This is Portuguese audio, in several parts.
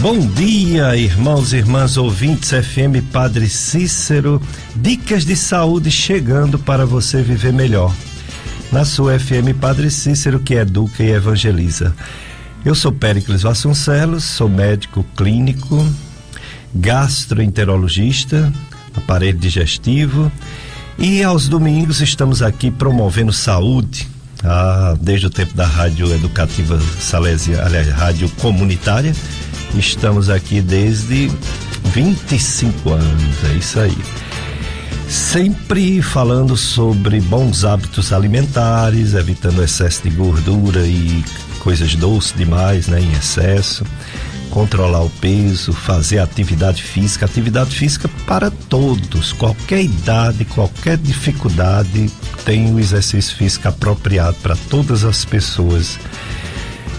Bom dia, irmãos e irmãs ouvintes FM Padre Cícero. Dicas de saúde chegando para você viver melhor. Na sua FM Padre Cícero, que educa e evangeliza. Eu sou Péricles Vasconcelos, sou médico clínico, gastroenterologista, aparelho digestivo e aos domingos estamos aqui promovendo saúde. Ah, desde o tempo da Rádio Educativa Salesiana, aliás, Rádio Comunitária, estamos aqui desde 25 anos, é isso aí. Sempre falando sobre bons hábitos alimentares, evitando excesso de gordura e coisas doces demais, né, em excesso controlar o peso, fazer atividade física, atividade física para todos, qualquer idade, qualquer dificuldade, tem o exercício físico apropriado para todas as pessoas.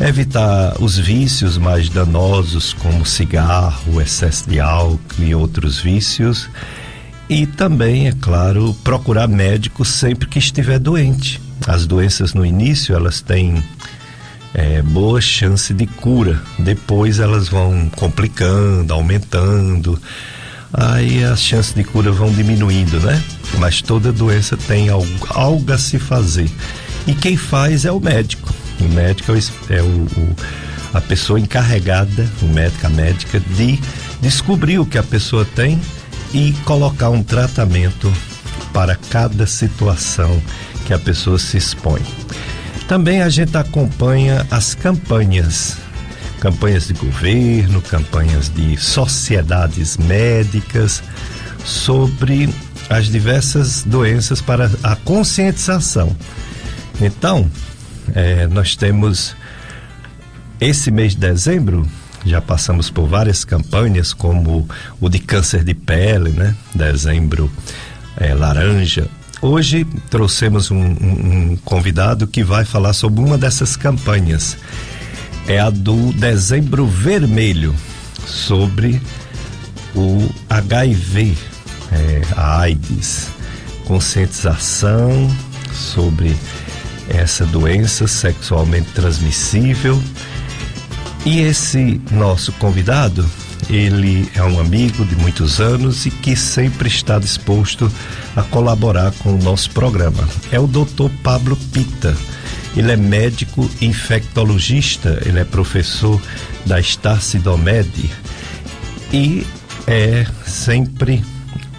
Evitar os vícios mais danosos, como cigarro, excesso de álcool e outros vícios. E também, é claro, procurar médico sempre que estiver doente. As doenças no início, elas têm é, boa chance de cura. Depois elas vão complicando, aumentando. Aí as chances de cura vão diminuindo, né? Mas toda doença tem algo, algo a se fazer. E quem faz é o médico. O médico é, o, o, a pessoa encarregada, o médico, a médica, de descobrir o que a pessoa tem e colocar um tratamento para cada situação que a pessoa se expõe. Também a gente acompanha as campanhas, campanhas de governo, campanhas de sociedades médicas sobre as diversas doenças para a conscientização. Então, é, nós temos esse mês de dezembro, já passamos por várias campanhas, como o de câncer de pele, né? Dezembro é, laranja, Hoje trouxemos um, um, um, convidado que vai falar sobre uma dessas campanhas. É a do Dezembro Vermelho, sobre o HIV, é, a AIDS, conscientização sobre essa doença sexualmente transmissível. E esse nosso convidado ele é um amigo de muitos anos e que sempre está disposto a colaborar com o nosso programa. É o Dr. Pablo Pita. Ele é médico infectologista, ele é professor da Starcidomed e é sempre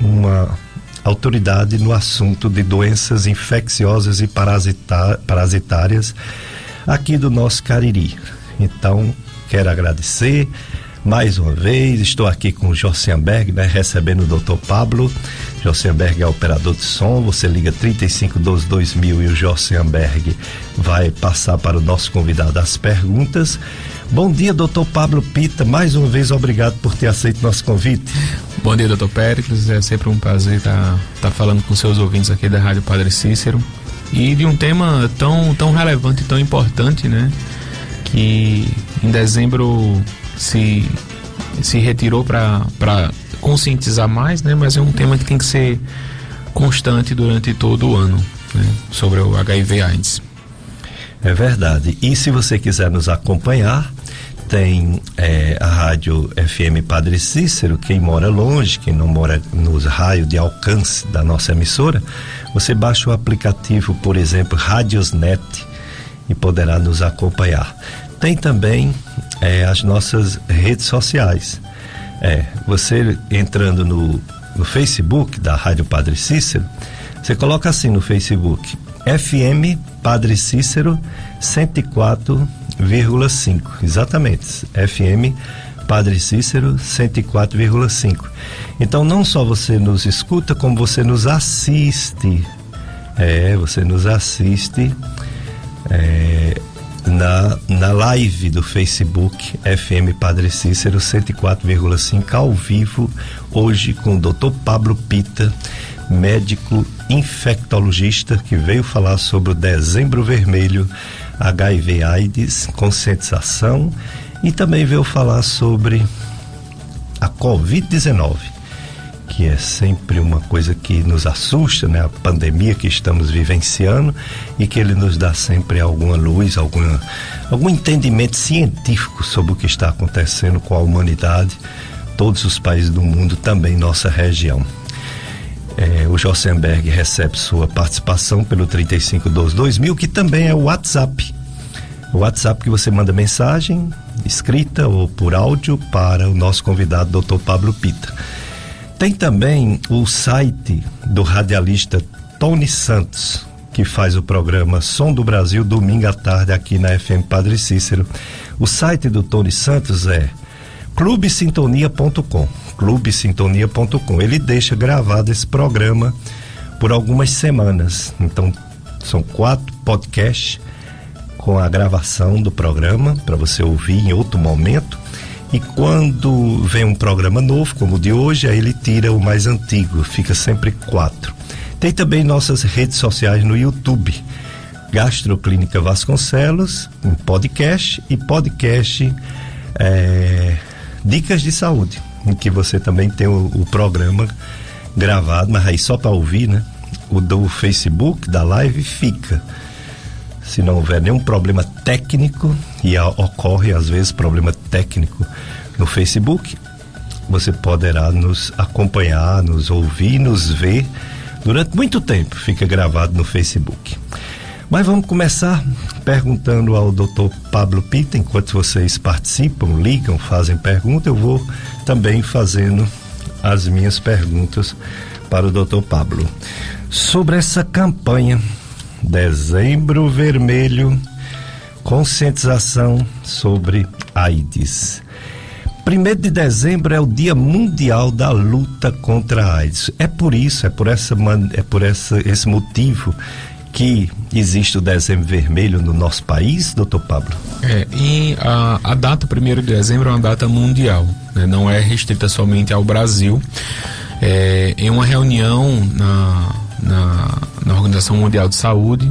uma autoridade no assunto de doenças infecciosas e parasitárias aqui do nosso Cariri. Então, quero agradecer mais uma vez. Estou aqui com o Josianberg, né, recebendo o Dr. Pablo. Josianberg é operador de som. Você liga 3512 2000 e o Josianberg vai passar para o nosso convidado as perguntas. Bom dia, doutor Pablo Pita. Mais uma vez, obrigado por ter aceito nosso convite. Bom dia, doutor Péricles. É sempre um prazer estar tá, tá falando com seus ouvintes aqui da Rádio Padre Cícero. E de um tema tão, tão relevante e tão importante, né? Que em dezembro se, se retirou para conscientizar mais, né? Mas é um tema que tem que ser constante durante todo o ano, né? Sobre o HIV AIDS. É verdade. E se você quiser nos acompanhar, tem é, a rádio FM Padre Cícero, quem mora longe, quem não mora nos raios de alcance da nossa emissora, você baixa o aplicativo, por exemplo, Radiosnet e poderá nos acompanhar. Tem também é, as nossas redes sociais. É, você entrando no, no Facebook da Rádio Padre Cícero, você coloca assim no Facebook, FM Padre Cícero 104,5. Exatamente, FM Padre Cícero 104,5. Então não só você nos escuta, como você nos assiste. É, você nos assiste é, na, na live do Facebook FM Padre Cícero 104,5 ao vivo, hoje com o Dr. Pablo Pita, médico infectologista que veio falar sobre o Dezembro Vermelho, HIV AIDS, conscientização e também veio falar sobre a Covid-19 que é sempre uma coisa que nos assusta, né? A pandemia que estamos vivenciando e que ele nos dá sempre alguma luz, alguma, algum entendimento científico sobre o que está acontecendo com a humanidade, todos os países do mundo, também nossa região. É, o Jossenberg recebe sua participação pelo 3512-2000, que também é o WhatsApp. O WhatsApp que você manda mensagem escrita ou por áudio para o nosso convidado, Dr. Pablo Pita. Tem também o site do radialista Tony Santos, que faz o programa Som do Brasil domingo à tarde aqui na FM Padre Cícero. O site do Tony Santos é clubesintonia.com. clubesintonia.com. Ele deixa gravado esse programa por algumas semanas. Então, são quatro podcasts com a gravação do programa para você ouvir em outro momento. E quando vem um programa novo, como o de hoje, aí ele tira o mais antigo, fica sempre quatro. Tem também nossas redes sociais no YouTube. Gastroclínica Vasconcelos, um podcast e podcast é, Dicas de Saúde, em que você também tem o, o programa gravado, mas aí só para ouvir, né? O do Facebook, da live, fica. Se não houver nenhum problema técnico, e a, ocorre às vezes problema técnico no Facebook, você poderá nos acompanhar, nos ouvir, nos ver durante muito tempo. Fica gravado no Facebook. Mas vamos começar perguntando ao Dr. Pablo Pita, enquanto vocês participam, ligam, fazem pergunta, eu vou também fazendo as minhas perguntas para o Dr. Pablo. Sobre essa campanha Dezembro Vermelho, conscientização sobre AIDS. Primeiro de dezembro é o Dia Mundial da Luta contra a AIDS. É por isso, é por essa é por essa, esse motivo que existe o dezembro vermelho no nosso país, doutor Pablo? É, e a, a data 1 de dezembro é uma data mundial, né? não é restrita somente ao Brasil. É, em uma reunião na, na, na Organização Mundial de Saúde,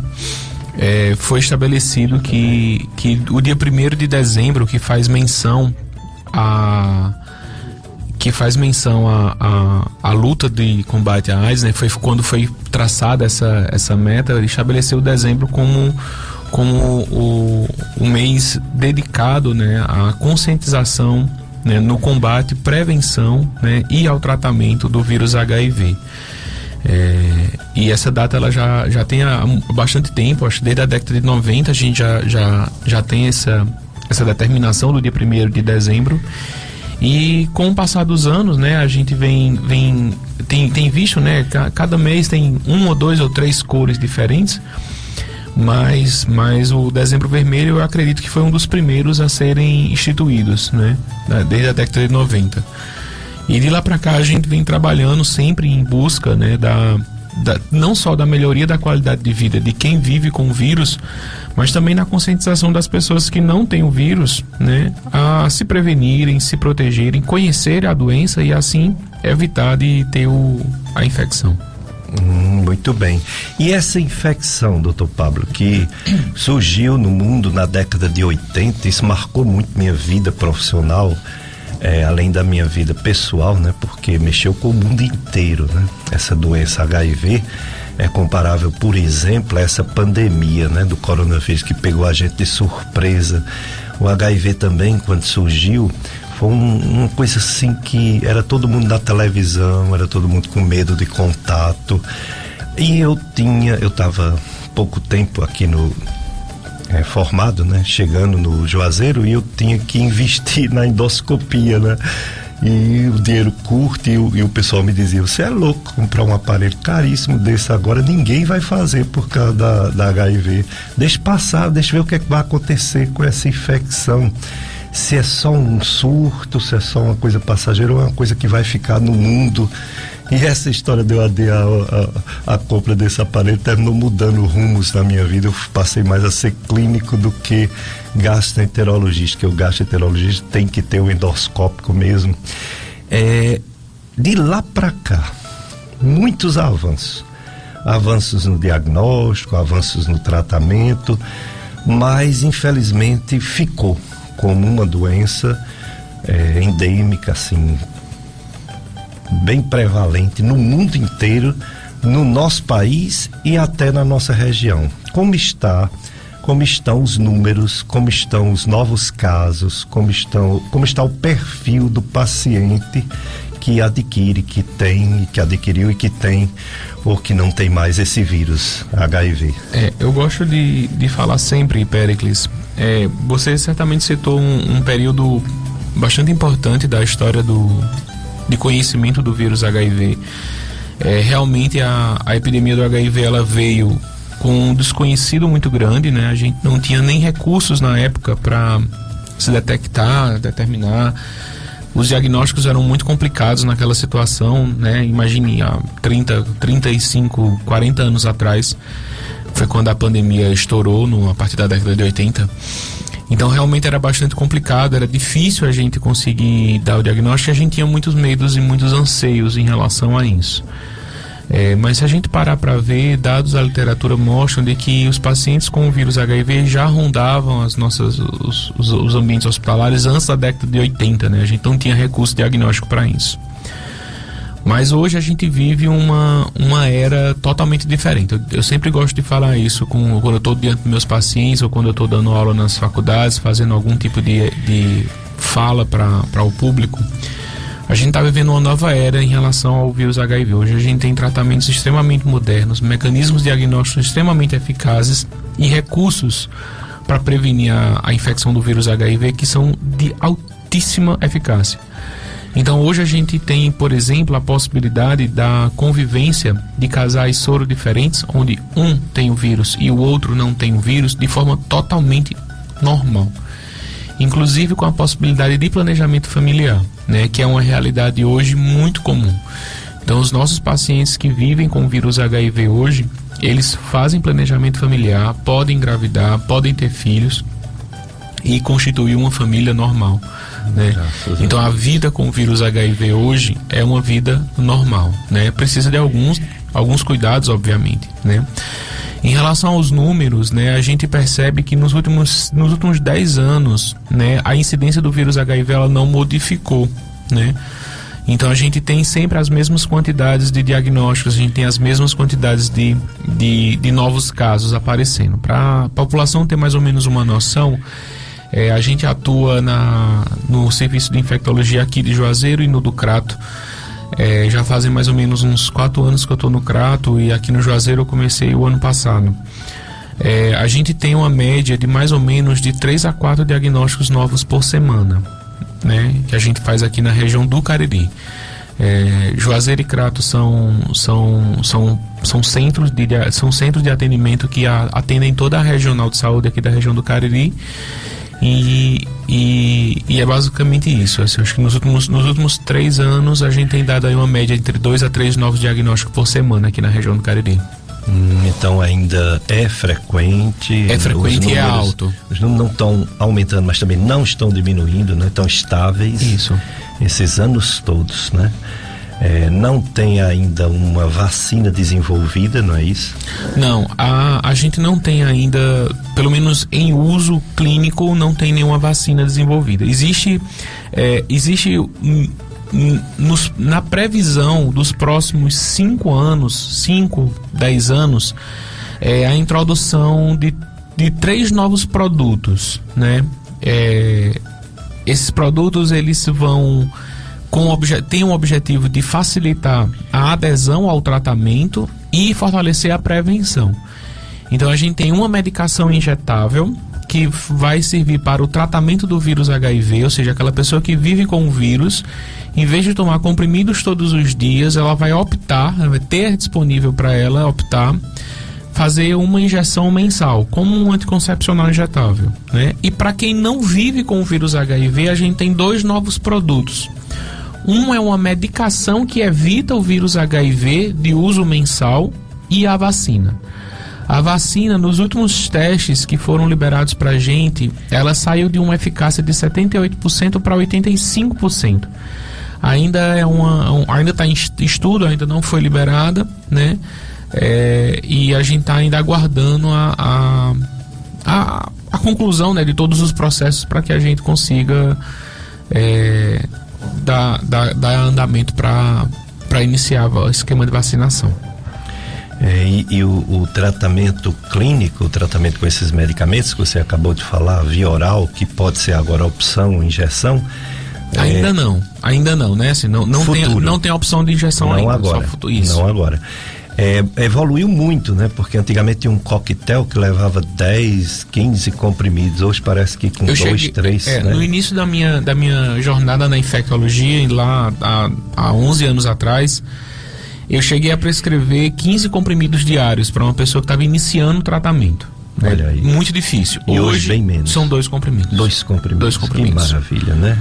é, foi estabelecido que, que o dia 1 de dezembro, que faz menção a que faz menção à a, a, a, luta de combate à AIDS, né? Foi quando foi traçada essa, essa meta, ele estabeleceu dezembro como, como o, o mês dedicado né, à conscientização né, no combate, prevenção né, e ao tratamento do vírus HIV. É, e essa data ela já, já tem há bastante tempo, acho que desde a década de 90 a gente já, já, já tem essa, essa determinação do dia 1 de dezembro. E com o passar dos anos, né, a gente vem, vem tem, tem visto, né, cada mês tem um ou dois ou três cores diferentes, mas, mas o dezembro vermelho eu acredito que foi um dos primeiros a serem instituídos, né, desde a década de 90. E de lá para cá a gente vem trabalhando sempre em busca, né, da, da, não só da melhoria da qualidade de vida de quem vive com o vírus, mas também na conscientização das pessoas que não têm o vírus, né, a se prevenirem, se protegerem, conhecerem a doença e assim evitar de ter o, a infecção. Hum, muito bem. E essa infecção, doutor Pablo, que surgiu no mundo na década de 80, isso marcou muito minha vida profissional, é, além da minha vida pessoal, né? Porque mexeu com o mundo inteiro, né? Essa doença HIV é comparável, por exemplo, a essa pandemia, né, do coronavírus que pegou a gente de surpresa. O HIV também, quando surgiu, foi um, uma coisa assim que era todo mundo na televisão, era todo mundo com medo de contato. E eu tinha, eu estava pouco tempo aqui no é, formado, né, chegando no Juazeiro e eu tinha que investir na endoscopia, né? e o dinheiro curto e o, e o pessoal me dizia, você é louco comprar um aparelho caríssimo desse agora, ninguém vai fazer por causa da, da HIV. Deixa passar, deixa ver o que, é que vai acontecer com essa infecção. Se é só um surto, se é só uma coisa passageira ou é uma coisa que vai ficar no mundo e essa história de eu adiar a, a, a, compra desse aparelho terminou mudando rumos na minha vida. Eu passei mais a ser clínico do que gastroenterologista, que o gastroenterologista tem que ter o endoscópico mesmo. É, de lá para cá, muitos avanços. Avanços no diagnóstico, avanços no tratamento, mas infelizmente ficou como uma doença é, endêmica, assim, bem prevalente no mundo inteiro, no nosso país e até na nossa região. Como está como estão os números, como estão os novos casos, como, estão, como está o perfil do paciente que adquire, que tem, que adquiriu e que tem ou que não tem mais esse vírus HIV. É, eu gosto de, de falar sempre, Pericles. É, você certamente citou um, um período bastante importante da história do, de conhecimento do vírus HIV. É, realmente a, a epidemia do HIV ela veio com um desconhecido muito grande, né? A gente não tinha nem recursos na época para se detectar, determinar. Os diagnósticos eram muito complicados naquela situação, né? Imagine há 30, 35, 40 anos atrás, foi quando a pandemia estourou, no, a partir da década de 80. Então realmente era bastante complicado, era difícil a gente conseguir dar o diagnóstico e a gente tinha muitos medos e muitos anseios em relação a isso. É, mas se a gente parar para ver, dados da literatura mostram de que os pacientes com o vírus HIV já rondavam as nossas, os, os, os ambientes hospitalares antes da década de 80, né? A gente não tinha recurso diagnóstico para isso. Mas hoje a gente vive uma, uma era totalmente diferente. Eu, eu sempre gosto de falar isso com, quando eu estou diante dos meus pacientes ou quando eu estou dando aula nas faculdades, fazendo algum tipo de, de fala para o público a gente está vivendo uma nova era em relação ao vírus HIV. Hoje a gente tem tratamentos extremamente modernos, mecanismos diagnósticos extremamente eficazes e recursos para prevenir a, a infecção do vírus HIV que são de altíssima eficácia. Então hoje a gente tem, por exemplo, a possibilidade da convivência de casais soro diferentes, onde um tem o vírus e o outro não tem o vírus, de forma totalmente normal inclusive com a possibilidade de planejamento familiar, né, que é uma realidade hoje muito comum. Então, os nossos pacientes que vivem com o vírus HIV hoje, eles fazem planejamento familiar, podem engravidar, podem ter filhos e constituir uma família normal. Né? Então a vida com o vírus HIV hoje é uma vida normal, né? Precisa de alguns alguns cuidados, obviamente, né? Em relação aos números, né, a gente percebe que nos últimos, nos últimos 10 anos, né, a incidência do vírus HIV ela não modificou, né? Então a gente tem sempre as mesmas quantidades de diagnósticos, a gente tem as mesmas quantidades de, de, de novos casos aparecendo. Para a população ter mais ou menos uma noção, é, a gente atua na, no serviço de infectologia aqui de Juazeiro e no do Crato. É, já fazem mais ou menos uns quatro anos que eu estou no Crato e aqui no Juazeiro eu comecei o ano passado. É, a gente tem uma média de mais ou menos de 3 a 4 diagnósticos novos por semana, né? Que a gente faz aqui na região do Cariri. É, Juazeiro e Crato são, são, são, são, centros de, são centros de atendimento que atendem toda a regional de saúde aqui da região do Cariri e, e, e, é basicamente isso. Assim, acho que nos últimos, nos últimos três anos a gente tem dado aí uma média entre dois a três novos diagnósticos por semana aqui na região do Cariri. Hum, então ainda é frequente. É frequente números, e é alto. Os números não estão aumentando, mas também não estão diminuindo, né? Estão estáveis. Isso. Esses anos todos, né? É, não tem ainda uma vacina desenvolvida, não é isso? Não, a, a gente não tem ainda, pelo menos em uso clínico, não tem nenhuma vacina desenvolvida. Existe, é, existe nos, na previsão dos próximos 5 anos, 5, 10 anos, é, a introdução de, de três novos produtos, né? É, esses produtos eles vão com tem um objetivo de facilitar a adesão ao tratamento e fortalecer a prevenção. Então a gente tem uma medicação injetável que vai servir para o tratamento do vírus HIV, ou seja, aquela pessoa que vive com o vírus, em vez de tomar comprimidos todos os dias, ela vai optar, ela vai ter disponível para ela optar fazer uma injeção mensal, como um anticoncepcional injetável, né? E para quem não vive com o vírus HIV, a gente tem dois novos produtos. Um é uma medicação que evita o vírus HIV de uso mensal e a vacina. A vacina, nos últimos testes que foram liberados para a gente, ela saiu de uma eficácia de 78% para 85%. Ainda é uma, um, ainda está em estudo, ainda não foi liberada, né? É, e a gente está ainda aguardando a, a, a, a, conclusão né, de todos os processos para que a gente consiga é, dar, dar, dar andamento para iniciar o esquema de vacinação. É, e, e o, o, tratamento clínico, o tratamento com esses medicamentos que você acabou de falar, via oral, que pode ser agora opção, injeção. Ainda é... não, ainda não, né? Assim, não, não, tem, não tem opção de injeção não ainda. Agora, Isso. Não agora. É, evoluiu muito, né? Porque antigamente tinha um coquetel que levava 10, 15 comprimidos. Hoje parece que com 2, 3. É, né? No início da minha, da minha jornada na infectologia, lá há, há 11 anos atrás, eu cheguei a prescrever 15 comprimidos diários para uma pessoa que estava iniciando o tratamento. Né? Olha aí. Muito difícil. E hoje, hoje bem menos. São dois comprimidos. Dois comprimidos. Dois comprimidos. Que maravilha, né?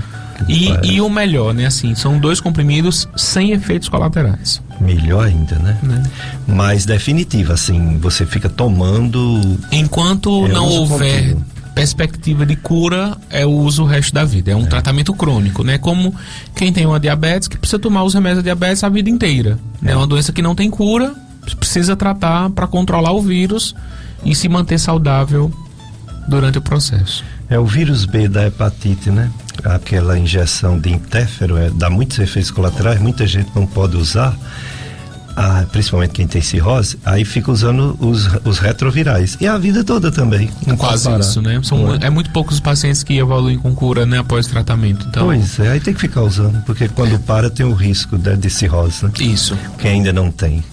E, e, o melhor, né? Assim, são dois comprimidos sem efeitos colaterais. Melhor ainda, né? né? Mais definitivo, assim, você fica tomando. Enquanto é não houver contínuo perspectiva de cura é o uso o resto da vida. É um é. tratamento crônico, né? Como quem tem uma diabetes que precisa tomar os remédios da diabetes a vida inteira. É, é uma doença que não tem cura, precisa tratar para controlar o vírus e se manter saudável durante o processo. É o vírus B da hepatite, né? Aquela injeção de interfero é, dá muitos efeitos colaterais, muita gente não pode usar ah, principalmente quem tem cirrose, aí fica usando os, os retrovirais. E a vida toda também. Não Quase isso, né? São, é. é. muito poucos os pacientes que evoluem com cura né, após tratamento. Então... Pois é, aí tem que ficar usando, porque quando é. para tem o risco de, de cirrose, né? Isso. Quem ainda não tem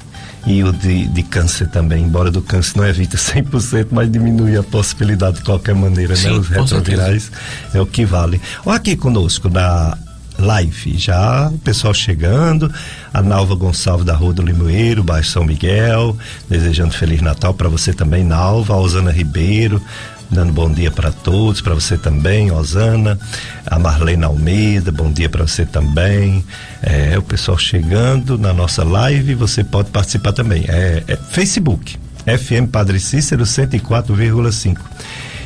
e o de, de câncer também, embora do câncer não evita 100%, mas diminui a possibilidade de qualquer maneira, né? Sim, né? Os retrovirais é o que vale. Olha aqui conosco da live. Já o pessoal chegando, a Nalva Gonçalves da Rua do Limoeiro, bairro São Miguel, desejando Feliz Natal para você também, Nalva, a Osana Ribeiro, dando bom dia para todos, para você também, Osana, a Marlene Almeida, bom dia para você também. É, o pessoal chegando na nossa live, você pode participar também. É, é Facebook, FM Padre Cícero 104,5.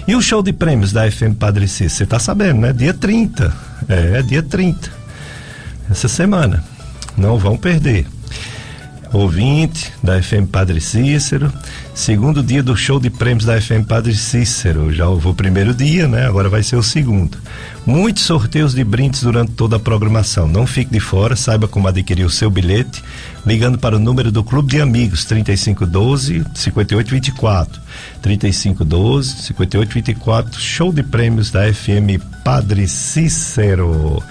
E o show de prêmios da FM Padre Cícero, você tá sabendo, né? Dia 30. É, dia 30. Essa semana. Não vão perder. Ouvinte da FM Padre Cícero, segundo dia do show de prêmios da FM Padre Cícero. Já houve o primeiro dia, né? Agora vai ser o segundo. Muitos sorteios de brindes durante toda a programação. Não fique de fora, saiba como adquirir o seu bilhete ligando para o número do Clube de Amigos 3512 5824. 3512 5824. Show de prêmios da FM Padre Cícero.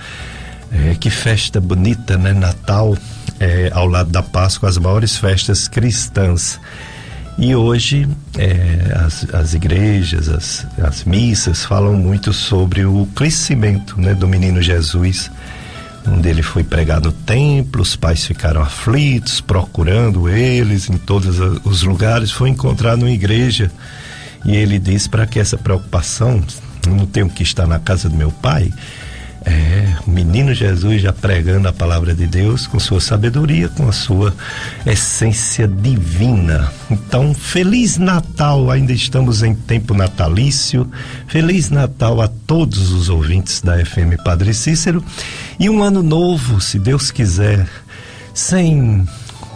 É, que festa bonita, né? Natal é, ao lado da Páscoa, as maiores festas cristãs. E hoje é, as, as igrejas, as, as missas falam muito sobre o crescimento né, do menino Jesus, onde ele foi pregado no templo, os pais ficaram aflitos, procurando eles em todos os lugares, foi encontrado uma igreja e ele disse para que essa preocupação, não tenho que estar na casa do meu pai, é, o menino Jesus já pregando a palavra de Deus com sua sabedoria, com a sua essência divina. Então, Feliz Natal, ainda estamos em tempo natalício. Feliz Natal a todos os ouvintes da FM Padre Cícero. E um ano novo, se Deus quiser, sem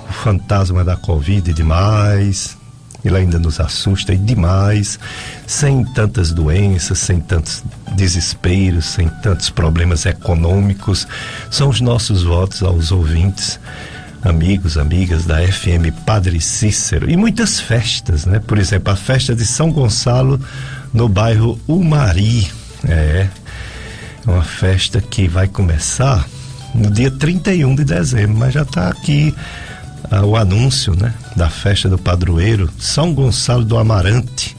o fantasma da Covid demais, ele ainda nos assusta e demais, sem tantas doenças, sem tantos desesperos, sem tantos problemas econômicos. São os nossos votos aos ouvintes, amigos, amigas da FM Padre Cícero. E muitas festas, né? Por exemplo, a festa de São Gonçalo no bairro Umari. É, uma festa que vai começar no dia 31 de dezembro, mas já está aqui ah, o anúncio né, da festa do padroeiro São Gonçalo do Amarante,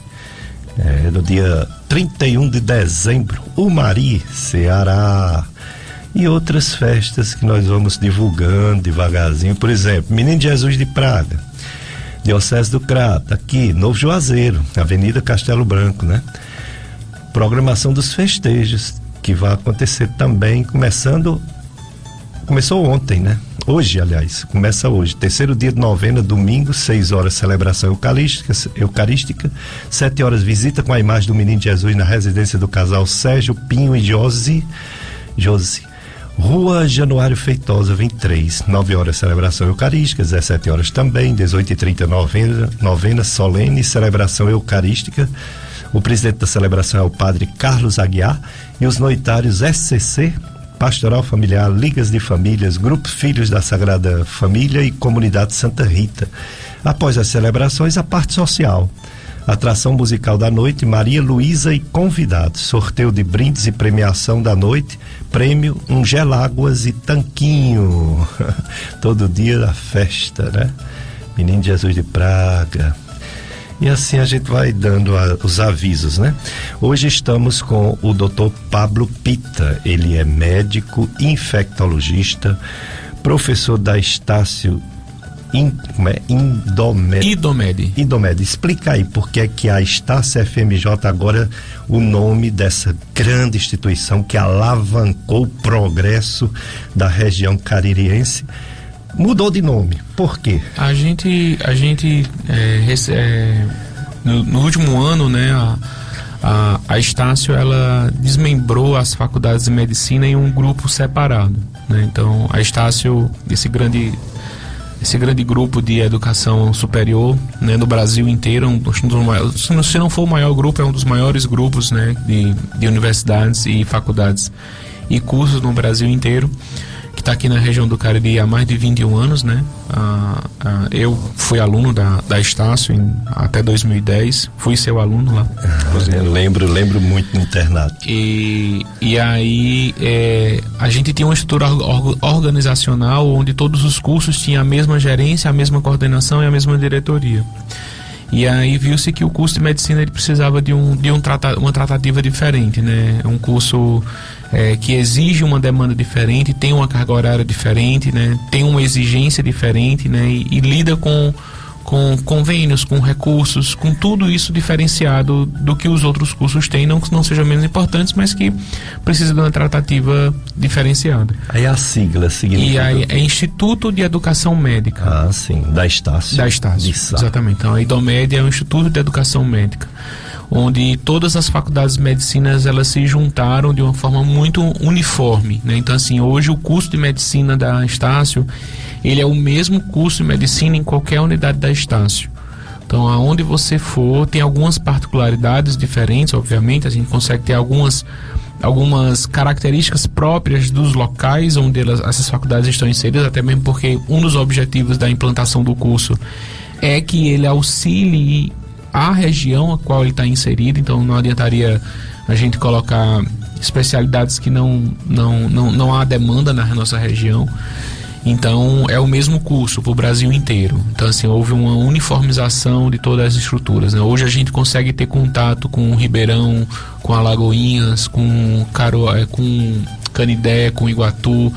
é, no dia 31 de dezembro, Umari, Ceará. E outras festas que nós vamos divulgando devagarzinho. Por exemplo, Menino Jesus de Praga, Diocese do Crato, aqui, Novo Juazeiro, Avenida Castelo Branco, né? Programação dos festejos, que vai acontecer também, começando. Começou ontem, né? Hoje, aliás, começa hoje. Terceiro dia de novena, domingo, seis horas, celebração eucarística, eucarística. Sete horas, visita com a imagem do menino Jesus na residência do casal Sérgio Pinho e Josi. Josi. Rua Januário Feitosa, 23. 9 horas, celebração eucarística. 17 horas também. 18 e 30 novena, novena solene, celebração eucarística. O presidente da celebração é o padre Carlos Aguiar e os noitários SCC Pastoral Familiar, Ligas de Famílias, Grupo Filhos da Sagrada Família e Comunidade Santa Rita. Após as celebrações, a parte social. Atração musical da noite, Maria Luísa e convidados. Sorteio de brindes e premiação da noite. Prêmio um geláguas e tanquinho. Todo dia da festa, né? Menino Jesus de Praga. E assim a gente vai dando a, os avisos, né? Hoje estamos com o Dr. Pablo Pita. Ele é médico, infectologista, professor da Estácio In, como é? Indomed. Idomed. Idomed. Explica aí por que é que a Estácia FMJ agora o nome dessa grande instituição que alavancou o progresso da região caririense mudou de nome. Por quê? A gente, a gente é, é, no, no, último ano, né, a, a, a Estácio ela desmembrou as faculdades de medicina em um grupo separado. Né? Então, a Estácio, esse grande esse grande grupo de educação superior né, no Brasil inteiro, um dos, maiores, se não for o maior grupo, é um dos maiores grupos né, de, de universidades e faculdades e cursos no Brasil inteiro que está aqui na região do Cariri há mais de 21 anos, né? Ah, ah, eu fui aluno da, da Estácio em, até 2010, fui seu aluno lá. Ah, eu lembro, lembro muito no internato. E, e aí é, a gente tinha uma estrutura organizacional onde todos os cursos tinham a mesma gerência, a mesma coordenação e a mesma diretoria. E aí viu-se que o curso de medicina ele precisava de, um, de um trata, uma tratativa diferente, né? Um curso é, que exige uma demanda diferente, tem uma carga horária diferente, né? Tem uma exigência diferente, né? E, e lida com com convênios, com recursos, com tudo isso diferenciado do que os outros cursos têm, não que não sejam menos importantes, mas que precisa de uma tratativa diferenciada. Aí a sigla significa? E aí é Instituto de Educação Médica. Ah, sim, da Estácio. Da Estácio, exatamente. Então a IDOMED é o Instituto de Educação Médica onde todas as faculdades de medicina elas se juntaram de uma forma muito uniforme, né? Então assim, hoje o curso de medicina da Estácio ele é o mesmo curso de medicina em qualquer unidade da Estácio. Então, aonde você for, tem algumas particularidades diferentes, obviamente, a gente consegue ter algumas algumas características próprias dos locais onde elas, essas faculdades estão inseridas, até mesmo porque um dos objetivos da implantação do curso é que ele auxilie a região a qual ele está inserido, então não adiantaria a gente colocar especialidades que não, não, não, não há demanda na nossa região. Então é o mesmo curso para o Brasil inteiro. Então assim houve uma uniformização de todas as estruturas. Né? Hoje a gente consegue ter contato com o Ribeirão, com Alagoinhas, com Caro, é, com Canidé, com Iguatu,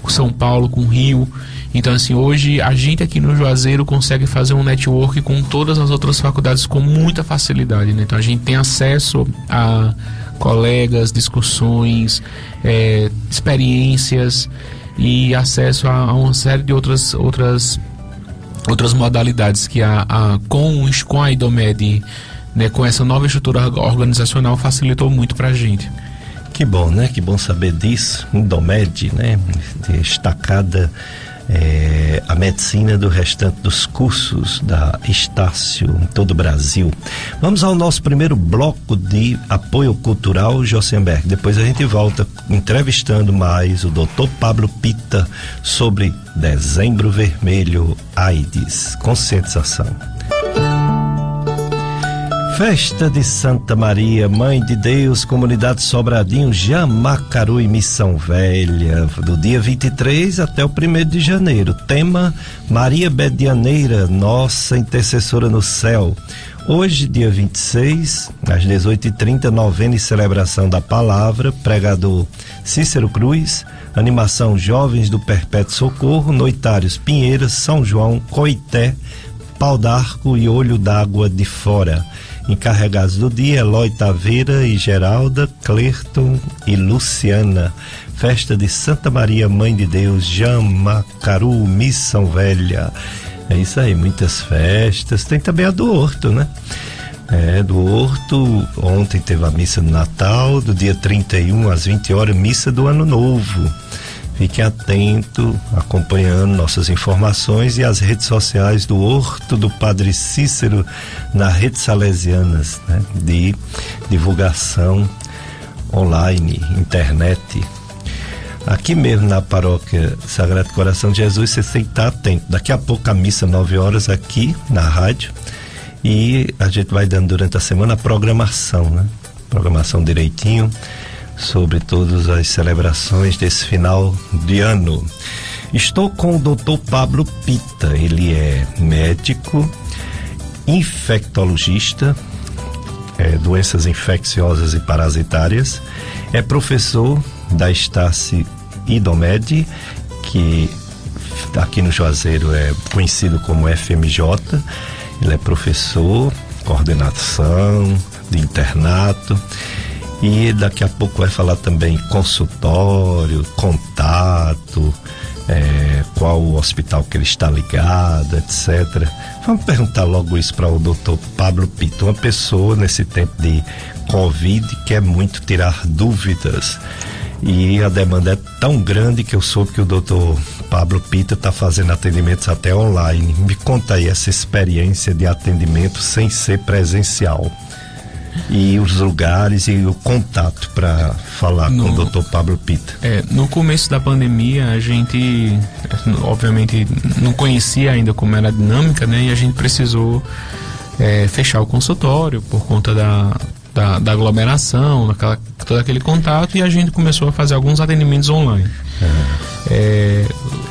com São Paulo, com Rio. Então assim hoje a gente aqui no Juazeiro consegue fazer um network com todas as outras faculdades com muita facilidade. Né? Então a gente tem acesso a colegas, discussões, é, experiências e acesso a, a uma série de outras outras outras modalidades que a, a com, com a IDOMED, né, com essa nova estrutura organizacional facilitou muito para a gente. Que bom, né? Que bom saber disso. IDOMED, né? Destacada é, a medicina do restante dos cursos da Estácio em todo o Brasil. Vamos ao nosso primeiro bloco de apoio cultural, Josenberg. Depois a gente volta entrevistando mais o Dr. Pablo Pita sobre Dezembro Vermelho AIDS, conscientização. Festa de Santa Maria, Mãe de Deus, Comunidade Sobradinho, Jamacaru e Missão Velha, do dia 23 até o 1 de janeiro. Tema Maria Bedianeira, nossa intercessora no céu. Hoje, dia 26, às 18h30, novena e celebração da palavra, pregador Cícero Cruz, animação Jovens do Perpétuo Socorro, noitários Pinheiras, São João, Coité, Pau d'Arco e Olho d'Água de Fora. Encarregados do dia, Eloy Taveira e Geralda, Clerton e Luciana. Festa de Santa Maria, Mãe de Deus, Jamacaru, Missão Velha. É isso aí, muitas festas. Tem também a do Horto, né? É, do Horto, ontem teve a missa do Natal, do dia 31 às 20 horas, missa do Ano Novo. Fique atento, acompanhando nossas informações e as redes sociais do Horto do Padre Cícero na redes salesianas, né, de divulgação online, internet. aqui mesmo na paróquia Sagrado Coração de Jesus, você tem que estar atento. Daqui a pouco a missa, 9 horas, aqui na rádio. E a gente vai dando durante a semana a programação, né? Programação direitinho sobre todas as celebrações desse final de ano. Estou com o Dr. Pablo Pita, ele é médico, infectologista, é, doenças infecciosas e parasitárias, é professor da Estácio Idomed, que aqui no Juazeiro é conhecido como FMJ. Ele é professor, coordenação de internato e daqui a pouco vai falar também consultório, contato, é, qual o hospital que ele está ligado, etc. Vamos perguntar logo isso para o doutor Pablo Pito, uma pessoa nesse tempo de Covid quer muito tirar dúvidas. E a demanda é tão grande que eu soube que o doutor Pablo Pita está fazendo atendimentos até online. Me conta aí essa experiência de atendimento sem ser presencial e os lugares e o contato para falar no, com o Dr. Pablo Pita. É, no começo da pandemia a gente obviamente não conhecia ainda como era a dinâmica, né? E a gente precisou é, fechar o consultório por conta da, da, da aglomeração, daquela, todo aquele contato e a gente começou a fazer alguns atendimentos online. É. É,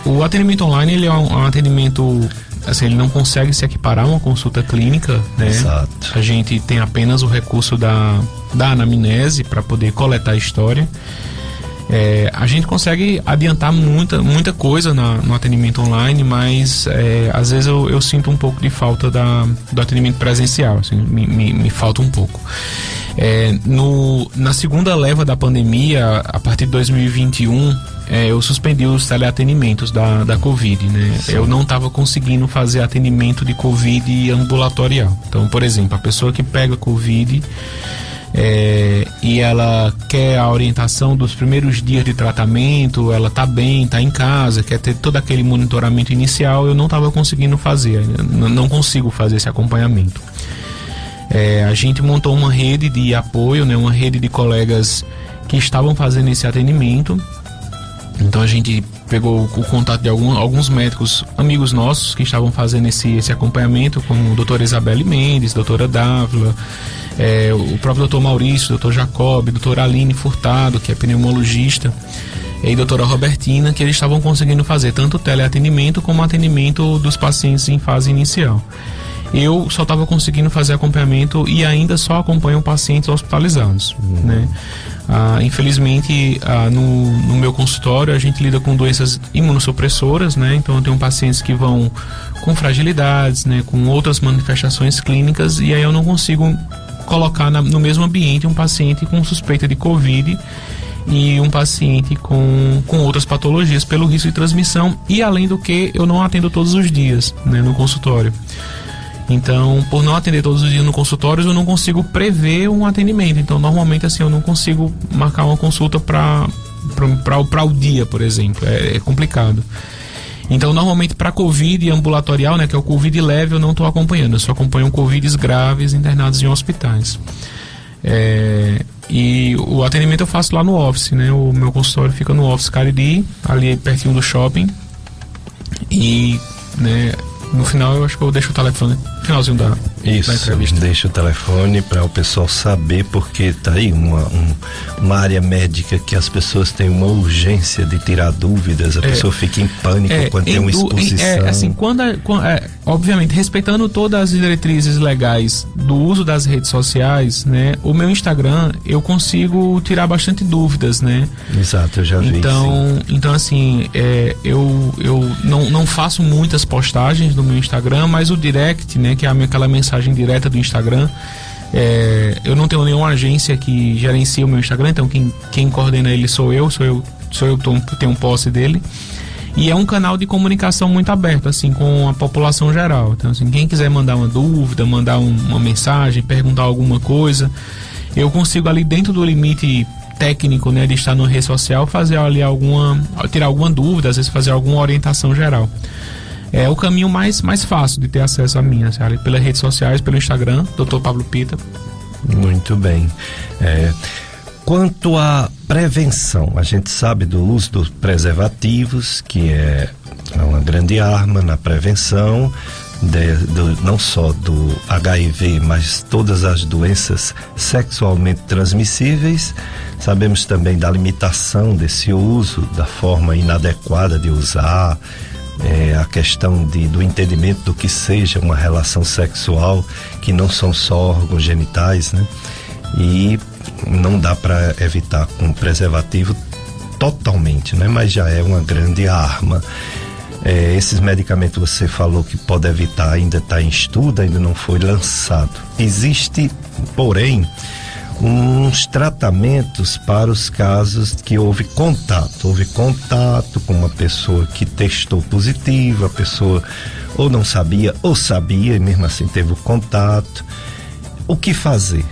o atendimento online ele é um, um atendimento assim, ele não consegue se equiparar a uma consulta clínica, né? Exato. A gente tem apenas o recurso da, da anamnese para poder coletar a história. É, a gente consegue adiantar muita, muita coisa na, no atendimento online, mas é, às vezes eu, eu, sinto um pouco de falta da, do atendimento presencial, assim, me, me, me falta um pouco. É, no, na segunda leva da pandemia, a partir de 2021, é, eu suspendi os teleatendimentos da, da Covid, né? Sim. Eu não estava conseguindo fazer atendimento de Covid ambulatorial. Então, por exemplo, a pessoa que pega Covid é, e ela quer a orientação dos primeiros dias de tratamento, ela tá bem, tá em casa, quer ter todo aquele monitoramento inicial, eu não estava conseguindo fazer, não consigo fazer esse acompanhamento. É, a gente montou uma rede de apoio, né, uma rede de colegas que estavam fazendo esse atendimento. Então a gente pegou o contato de algum, alguns médicos amigos nossos que estavam fazendo esse, esse acompanhamento, como a doutora Isabelle Mendes, doutora Dávila, é, o próprio doutor Maurício, doutor Jacob, doutora Aline Furtado, que é pneumologista, e doutora Robertina, que eles estavam conseguindo fazer tanto teleatendimento como atendimento dos pacientes em fase inicial. Eu só estava conseguindo fazer acompanhamento e ainda só acompanho pacientes hospitalizados, uhum. né? Ah, infelizmente, ah, no, no, meu consultório a gente lida com doenças imunossupressoras, né? Então eu tenho pacientes que vão com fragilidades, né? Com outras manifestações clínicas e aí eu não consigo colocar na, no mesmo ambiente um paciente com suspeita de Covid e um paciente com, com outras patologias pelo risco de transmissão e além do que eu não atendo todos os dias né, no consultório. Então, por não atender todos os dias no consultório, eu não consigo prever um atendimento. Então, normalmente assim, eu não consigo marcar uma consulta para para o dia, por exemplo. É, é complicado. Então, normalmente para Covid ambulatorial, né, que é o Covid leve, eu não estou acompanhando. Eu só acompanho Covids graves internados em hospitais. É, e o atendimento eu faço lá no office, né? O meu consultório fica no office Cariri, ali pertinho do shopping. E, né, no final eu acho que eu deixo o telefone finalzinho da, Isso, da entrevista. Deixa o telefone para o pessoal saber, porque tá aí uma, um, uma área médica que as pessoas têm uma urgência de tirar dúvidas, a é, pessoa fica em pânico é, quando tem uma exposição. Em, é, assim, quando, quando é, obviamente, respeitando todas as diretrizes legais do uso das redes sociais, né? O meu Instagram eu consigo tirar bastante dúvidas, né? Exato, eu já vi. Então, então assim, é, eu, eu não, não faço muitas postagens no meu Instagram, mas o direct, né? Que é aquela mensagem direta do Instagram. É, eu não tenho nenhuma agência que gerencia o meu Instagram, então quem, quem coordena ele sou eu, sou eu, sou eu que tenho posse dele. E é um canal de comunicação muito aberto, assim, com a população geral. Então, assim, quem quiser mandar uma dúvida, mandar um, uma mensagem, perguntar alguma coisa, eu consigo ali dentro do limite técnico, né, de estar no rede social, fazer ali alguma, tirar alguma dúvida, às vezes fazer alguma orientação geral é o caminho mais, mais fácil de ter acesso a mim, sabe? Pelas redes sociais, pelo Instagram, Dr. Pablo Pita. Muito bem. É, Quanto à prevenção, a gente sabe do uso dos preservativos, que é uma grande arma na prevenção, de, do, não só do HIV, mas todas as doenças sexualmente transmissíveis. Sabemos também da limitação desse uso, da forma inadequada de usar, é, a questão de, do entendimento do que seja uma relação sexual, que não são só órgãos genitais, né? E não dá para evitar com preservativo totalmente, né? Mas já é uma grande arma. É, esses medicamentos você falou que pode evitar, ainda está em estudo, ainda não foi lançado. Existe, porém, uns tratamentos para os casos que houve contato. Houve contato com uma pessoa que testou positivo, a pessoa ou não sabia ou sabia e mesmo assim teve o contato. O que fazer?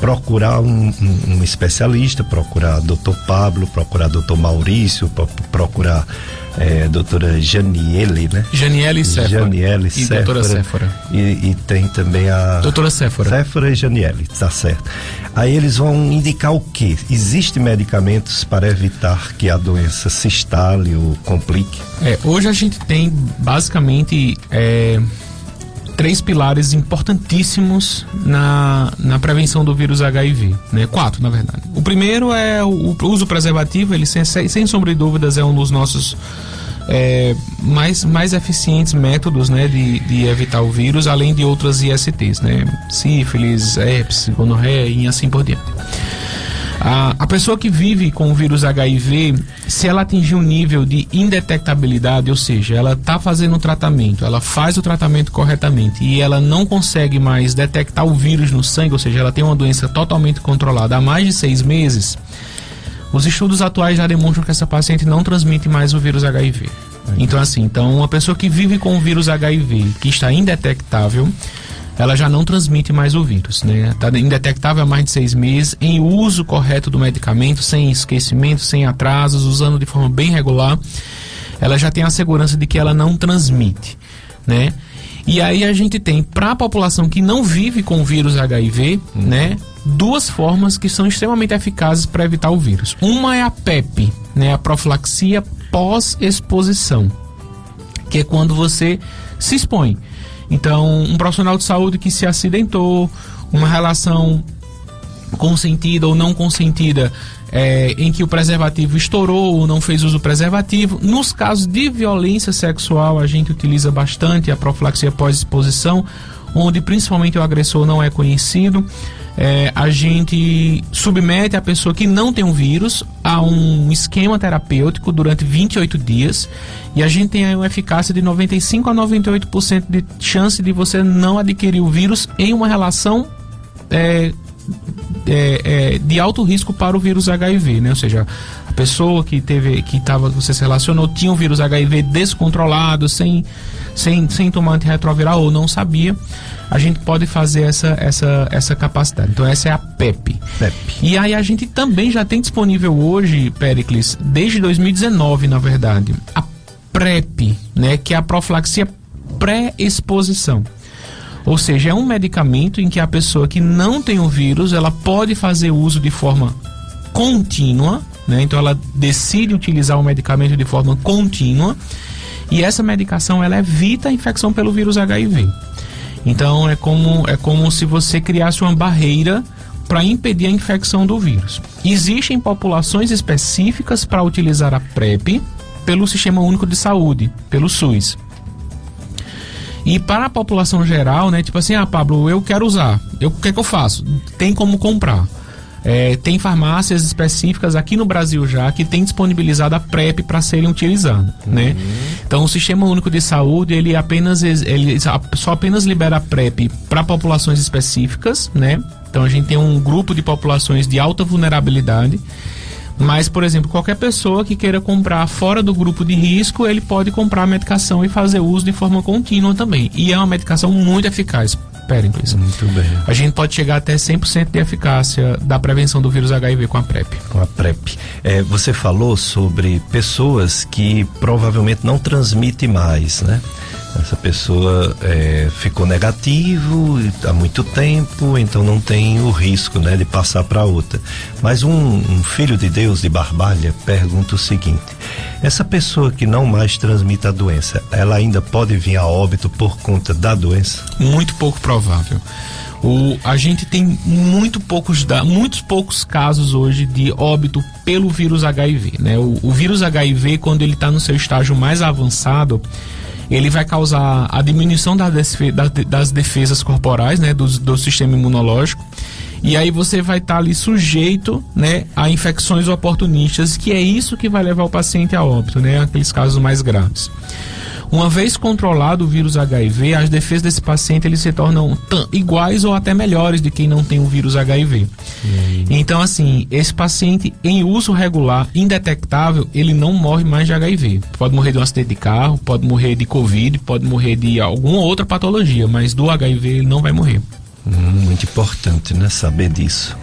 procurar um, um, um especialista, procurar doutor Pablo, procurar doutor Maurício, procurar é, doutora Janiele, né? Janiele Séfora. Janiele e doutora Séfora. E, e, tem também a... Doutora Séfora. Séfora e Janiele, tá certo. Aí eles vão indicar o quê? Existem medicamentos para evitar que a doença se instale ou complique? É, hoje a gente tem basicamente... É três pilares importantíssimos na, na prevenção do vírus HIV, né? Quatro, na verdade. O primeiro é o, o uso preservativo, ele sem, sem sombra de dúvidas é um dos nossos é, mais, mais eficientes métodos né, de, de evitar o vírus, além de outras ISTs, né? Sífilis, herpes, gonorreia e assim por diante. A, a pessoa que vive com o vírus HIV, se ela atingir um nível de indetectabilidade, ou seja, ela está fazendo o tratamento, ela faz o tratamento corretamente e ela não consegue mais detectar o vírus no sangue, ou seja, ela tem uma doença totalmente controlada há mais de seis meses, os estudos atuais já demonstram que essa paciente não transmite mais o vírus HIV. Então, assim, então uma pessoa que vive com o vírus HIV, que está indetectável, ela já não transmite mais o vírus, né? Está indetectável há mais de seis meses, em uso correto do medicamento, sem esquecimento, sem atrasos, usando de forma bem regular, ela já tem a segurança de que ela não transmite, né? E aí a gente tem, para a população que não vive com o vírus HIV, uhum. né? Duas formas que são extremamente eficazes para evitar o vírus. Uma é a PEP, né? A profilaxia pós-exposição, que é quando você se expõe então, um profissional de saúde que se acidentou, uma relação consentida ou não consentida, é, em que o preservativo estourou ou não fez uso preservativo. Nos casos de violência sexual, a gente utiliza bastante a profilaxia pós-exposição, onde principalmente o agressor não é conhecido é, a gente submete a pessoa que não tem um vírus a um esquema terapêutico durante 28 dias e a gente tem aí uma eficácia de 95 a 98% de chance de você não adquirir o vírus em uma relação é, é, é, de alto risco para o vírus HIV, né? Ou seja, a pessoa que teve, que estava, você se relacionou, tinha o vírus HIV descontrolado, sem, sem, sem tomar antirretroviral ou não sabia a gente pode fazer essa, essa, essa capacidade. Então essa é a PEP. PEP. E aí a gente também já tem disponível hoje, Pericles, desde 2019, na verdade, a PrEP, né, que é a profilaxia pré-exposição. Ou seja, é um medicamento em que a pessoa que não tem o vírus, ela pode fazer uso de forma contínua, né? Então ela decide utilizar o medicamento de forma contínua e essa medicação ela evita a infecção pelo vírus HIV. Então é como, é como se você criasse uma barreira para impedir a infecção do vírus. Existem populações específicas para utilizar a PrEP pelo Sistema Único de Saúde, pelo SUS. E para a população geral, né, tipo assim, ah, Pablo, eu quero usar. Eu, o que é que eu faço? Tem como comprar. É, tem farmácias específicas aqui no Brasil já que tem disponibilizado a PrEP para serem utilizadas, uhum. né? Então o Sistema Único de Saúde ele apenas ele só apenas libera a PrEP para populações específicas, né? Então a gente tem um grupo de populações de alta vulnerabilidade. Mas, por exemplo, qualquer pessoa que queira comprar fora do grupo de risco, ele pode comprar a medicação e fazer uso de forma contínua também. E é uma medicação muito eficaz Péricles. Muito bem. A gente pode chegar até 100% de eficácia da prevenção do vírus HIV com a PrEP. Com a PrEP. É, você falou sobre pessoas que provavelmente não transmitem mais, né? Essa pessoa é, ficou negativo há muito tempo, então não tem o risco né, de passar para outra. Mas um, um, filho de Deus de Barbalha pergunta o seguinte: essa pessoa que não mais transmite a doença, ela ainda pode vir a óbito por conta da doença? Muito pouco provável. O, a gente tem muito poucos, muitos poucos casos hoje de óbito pelo vírus HIV. Né? O, o vírus HIV, quando ele está no seu estágio mais avançado, ele vai causar a diminuição das defesas corporais, né, do, do sistema imunológico. E aí você vai estar tá ali sujeito, né, a infecções oportunistas, que é isso que vai levar o paciente a óbito, né, aqueles casos mais graves. Uma vez controlado o vírus HIV, as defesas desse paciente eles se tornam iguais ou até melhores de quem não tem o vírus HIV. Então, assim, esse paciente em uso regular, indetectável, ele não morre mais de HIV. Pode morrer de um acidente de carro, pode morrer de Covid, pode morrer de alguma outra patologia, mas do HIV ele não vai morrer. Muito importante, né? Saber disso.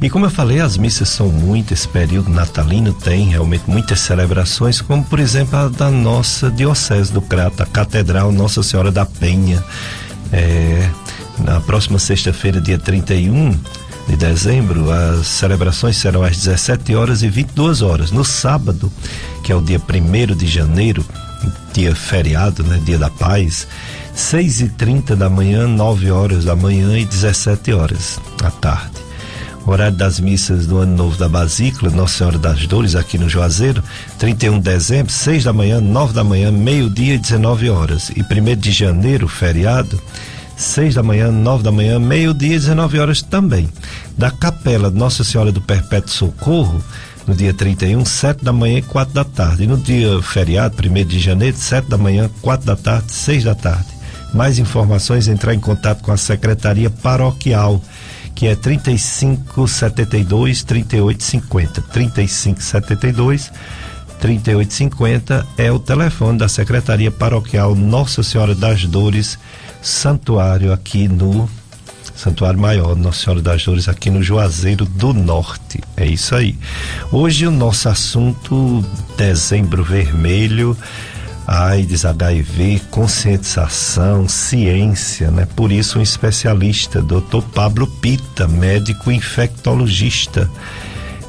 E como eu falei, as missas são muitas, esse período natalino tem realmente muitas celebrações, como por exemplo a da nossa Diocese do Crato, a Catedral Nossa Senhora da Penha. É, na próxima sexta-feira, dia 31 de dezembro, as celebrações serão às 17 horas e 22 horas. No sábado, que é o dia 1 de janeiro, dia feriado, né, dia da paz, 6 e 30 da manhã, 9 horas da manhã e 17 horas da tarde horário das missas do Ano Novo da Basícula, Nossa Senhora das Dores, aqui no Juazeiro, 31 de dezembro, 6 da manhã, 9 da manhã, meio-dia e 19 horas. E 1 de janeiro, feriado, 6 da manhã, 9 da manhã, meio-dia e 19 horas também. Da Capela Nossa Senhora do Perpétuo Socorro, no dia 31, 7 da manhã e 4 da tarde. E no dia feriado, 1 de janeiro, 7 da manhã, 4 da tarde, 6 da tarde. Mais informações, entrar em contato com a Secretaria Paroquial que é 3572 3850. 3572 3850 é o telefone da Secretaria Paroquial Nossa Senhora das Dores, Santuário aqui no Santuário Maior Nossa Senhora das Dores aqui no Juazeiro do Norte. É isso aí. Hoje o nosso assunto Dezembro Vermelho AIDS, HIV, conscientização, ciência, né? Por isso um especialista, Dr. Pablo Pita, médico infectologista.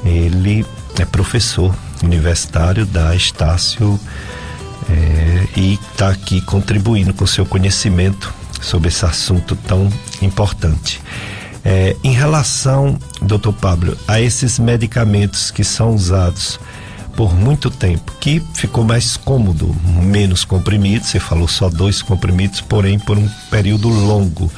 Ele é professor universitário da Estácio é, e está aqui contribuindo com seu conhecimento sobre esse assunto tão importante. É, em relação, doutor Pablo, a esses medicamentos que são usados por muito tempo, que ficou mais cômodo, menos comprimidos, você falou só dois comprimidos, porém por um período longo.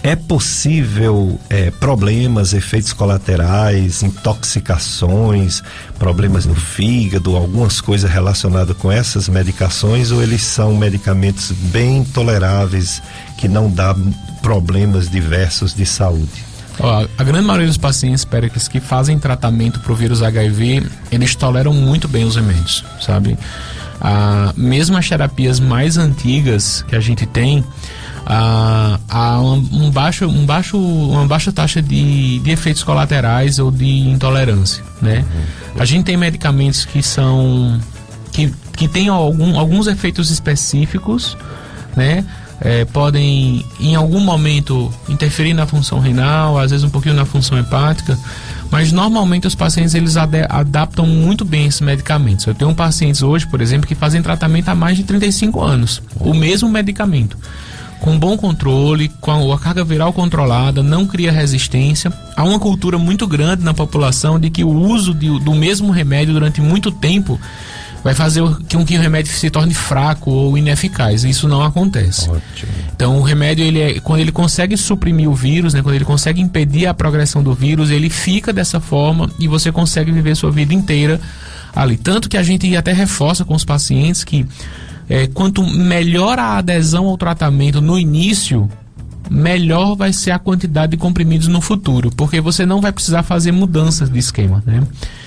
É possível é, problemas, efeitos colaterais, intoxicações, problemas no fígado, algumas coisas relacionadas com essas medicações, ou eles são medicamentos bem toleráveis que não dá problemas diversos de saúde? Ó, a grande maioria dos pacientes péricles que fazem tratamento para o vírus HIV, eles toleram muito bem os remédios, sabe? Ah, mesmo as terapias mais antigas que a gente tem, ah, há um, um, baixo, um baixo, uma baixa taxa de, de efeitos colaterais ou de intolerância, né? A gente tem medicamentos que são que, que têm algum, alguns efeitos específicos, né? É, podem em algum momento interferir na função renal, às vezes um pouquinho na função hepática, mas normalmente os pacientes eles ad adaptam muito bem esses medicamentos. Eu tenho pacientes hoje, por exemplo, que fazem tratamento há mais de 35 anos, o mesmo medicamento. Com bom controle, com a carga viral controlada, não cria resistência. Há uma cultura muito grande na população de que o uso de, do mesmo remédio durante muito tempo vai fazer com que o remédio se torne fraco ou ineficaz. Isso não acontece. Ótimo. Então o remédio ele é, quando ele consegue suprimir o vírus, né, quando ele consegue impedir a progressão do vírus, ele fica dessa forma e você consegue viver sua vida inteira ali. Tanto que a gente até reforça com os pacientes que é, quanto melhor a adesão ao tratamento no início, melhor vai ser a quantidade de comprimidos no futuro, porque você não vai precisar fazer mudanças de esquema, né?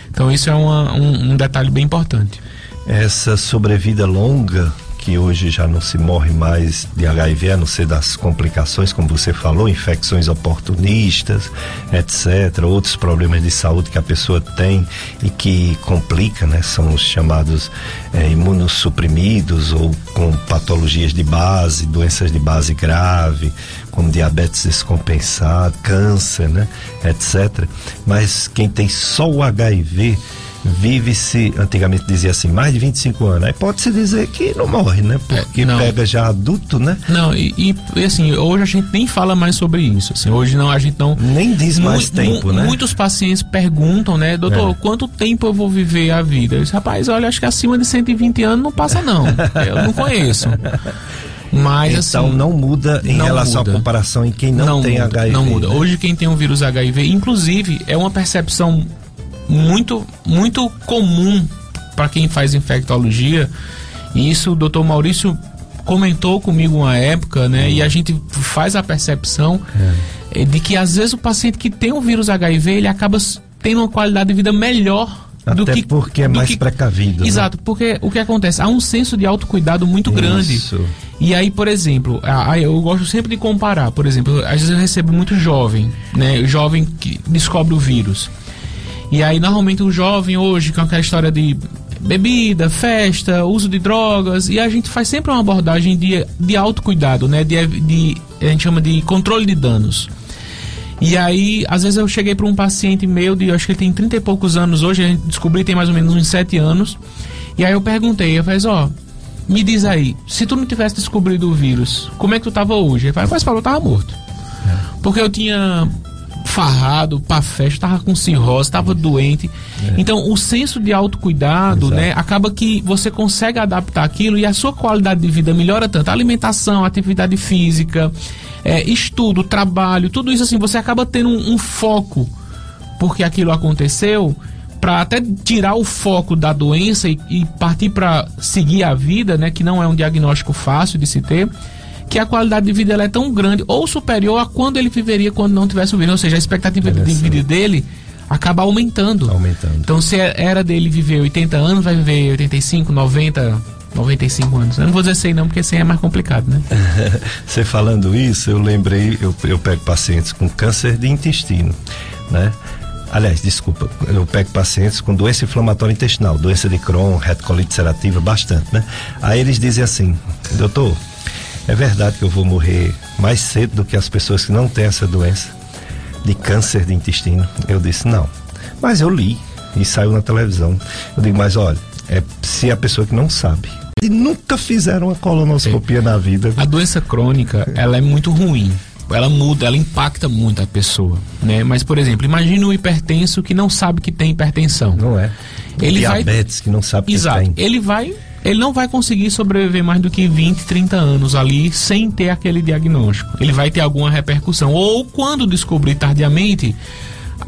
Então isso é uma, um, um detalhe bem importante essa sobrevida longa que hoje já não se morre mais de HIV, a não ser das complicações, como você falou, infecções oportunistas, etc. Outros problemas de saúde que a pessoa tem e que complica, né? São os chamados é, imunossuprimidos ou com patologias de base, doenças de base grave, como diabetes descompensado, câncer, né? Etc. Mas quem tem só o HIV vive-se, antigamente dizia assim, mais de 25 anos. Aí pode-se dizer que não morre, né? Porque é, pega já adulto, né? Não, e, e, assim, hoje a gente nem fala mais sobre isso. Assim, hoje não, a gente não. Nem diz mais tempo, né? Muitos pacientes perguntam, né, doutor, é. quanto tempo eu vou viver a vida? Eu disse, rapaz, olha, acho que acima de 120 anos não passa, não. eu não conheço. Mas, então assim, não muda em relação muda. à comparação em quem não, não tem muda, HIV. Não muda. Né? Hoje quem tem o vírus HIV, inclusive, é uma percepção muito, muito comum para quem faz infectologia. E isso o doutor Maurício comentou comigo uma época, né? E a gente faz a percepção é. de que às vezes o paciente que tem o vírus HIV, ele acaba tendo uma qualidade de vida melhor até do que, porque é mais que, precavido. Né? Exato, né? porque o que acontece? Há um senso de autocuidado muito Isso. grande. E aí, por exemplo, eu gosto sempre de comparar. Por exemplo, às vezes eu recebo muito jovem, né? Jovem que descobre o vírus. E aí, normalmente, o jovem hoje, com aquela história de bebida, festa, uso de drogas, e a gente faz sempre uma abordagem de, de autocuidado, né? De, de, a gente chama de controle de danos. E aí, às vezes eu cheguei para um paciente meu, de, acho que ele tem 30 e poucos anos hoje, a gente descobri tem mais ou menos uns 7 anos. E aí eu perguntei, eu falei, ó, oh, me diz aí, se tu não tivesse descobrido o vírus, como é que tu tava hoje? Ele falou, mas falou, eu tava morto. É. Porque eu tinha farrado pra festa, tava com cirrose, tava doente. É. Então, o senso de autocuidado, Exato. né, acaba que você consegue adaptar aquilo e a sua qualidade de vida melhora tanto. A alimentação, atividade física, é, estudo, trabalho, tudo isso assim, você acaba tendo um, um foco porque aquilo aconteceu para até tirar o foco da doença e, e partir para seguir a vida, né, que não é um diagnóstico fácil de se ter que a qualidade de vida ela é tão grande ou superior a quando ele viveria quando não tivesse o vírus. Ou seja, a expectativa de vida dele acaba aumentando. Aumentando. Então, se era dele viver 80 anos, vai viver 85, 90, 95 anos. Eu não vou dizer 100 não, porque 100 é mais complicado, né? Você falando isso, eu lembrei, eu, eu pego pacientes com câncer de intestino, né? Aliás, desculpa, eu pego pacientes com doença inflamatória intestinal, doença de Crohn, retocolite ulcerativa, bastante, né? Aí eles dizem assim, doutor, é verdade que eu vou morrer mais cedo do que as pessoas que não têm essa doença de câncer de intestino. Eu disse, não. Mas eu li e saiu na televisão. Eu digo, mas olha, é se a pessoa que não sabe e nunca fizeram uma colonoscopia é. na vida. A doença crônica, ela é muito ruim. Ela muda, ela impacta muito a pessoa, né? Mas, por exemplo, imagine um hipertenso que não sabe que tem hipertensão. Não é. Ele Diabetes vai... que não sabe Exato. que tem. Ele vai ele não vai conseguir sobreviver mais do que 20, 30 anos ali sem ter aquele diagnóstico. Ele vai ter alguma repercussão. Ou quando descobrir tardiamente,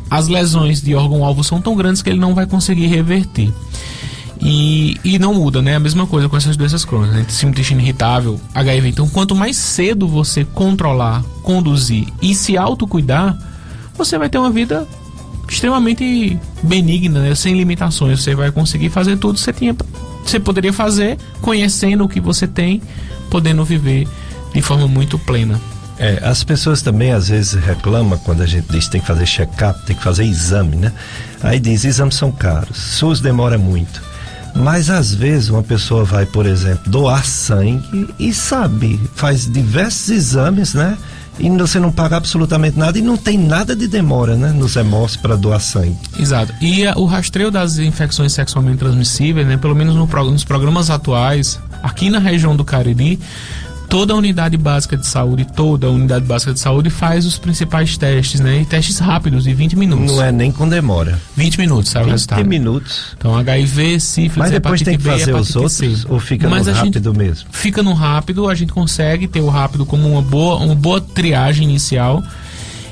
as lesões de órgão-alvo são tão grandes que ele não vai conseguir reverter. E, e não muda, né? A mesma coisa com essas doenças crônicas, né? Síndrome intestino irritável, HIV. Então, quanto mais cedo você controlar, conduzir e se autocuidar, você vai ter uma vida extremamente benigna, né? sem limitações. Você vai conseguir fazer tudo que você tinha você poderia fazer conhecendo o que você tem, podendo viver de forma muito plena. É, as pessoas também às vezes reclamam quando a gente diz tem que fazer check-up, tem que fazer exame, né? Aí diz, exames são caros, SUS demora muito. Mas às vezes uma pessoa vai, por exemplo, doar sangue e sabe, faz diversos exames, né? E você não paga absolutamente nada e não tem nada de demora, né, nos remorsos para doar sangue. Exato. E a, o rastreio das infecções sexualmente transmissíveis, né, pelo menos no, nos programas atuais, aqui na região do Cariri, toda a unidade básica de saúde, toda a unidade básica de saúde faz os principais testes, né? E testes rápidos, de 20 minutos. Não é nem com demora. 20 minutos, sabe 20 o resultado. 20 minutos. Então, HIV, sífilis, Mas depois tem que fazer B, os outros C. ou fica Mas no rápido mesmo? Fica no rápido, a gente consegue ter o rápido como uma boa, uma boa triagem inicial.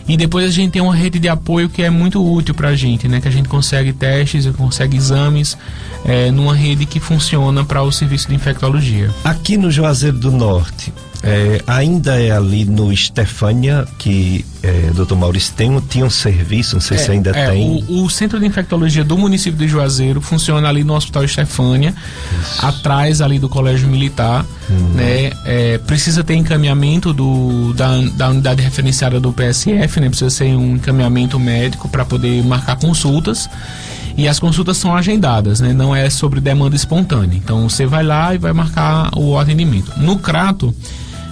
E depois a gente tem uma rede de apoio que é muito útil para a gente, né? Que a gente consegue testes, consegue exames é, numa rede que funciona para o serviço de infectologia. Aqui no Juazeiro do Norte, É, ainda é ali no Stefânia que é, doutor Maurício tem, tinha um serviço, não sei é, se ainda é, tem. O, o, Centro de Infectologia do município de Juazeiro funciona ali no Hospital Estefânia, atrás ali do Colégio Militar. Uhum. Né? É, precisa ter encaminhamento do, da, da unidade referenciada do PSF, né? precisa ser um encaminhamento médico para poder marcar consultas e as consultas são agendadas, né? Não é sobre demanda espontânea. Então você vai lá e vai marcar o atendimento. No Crato,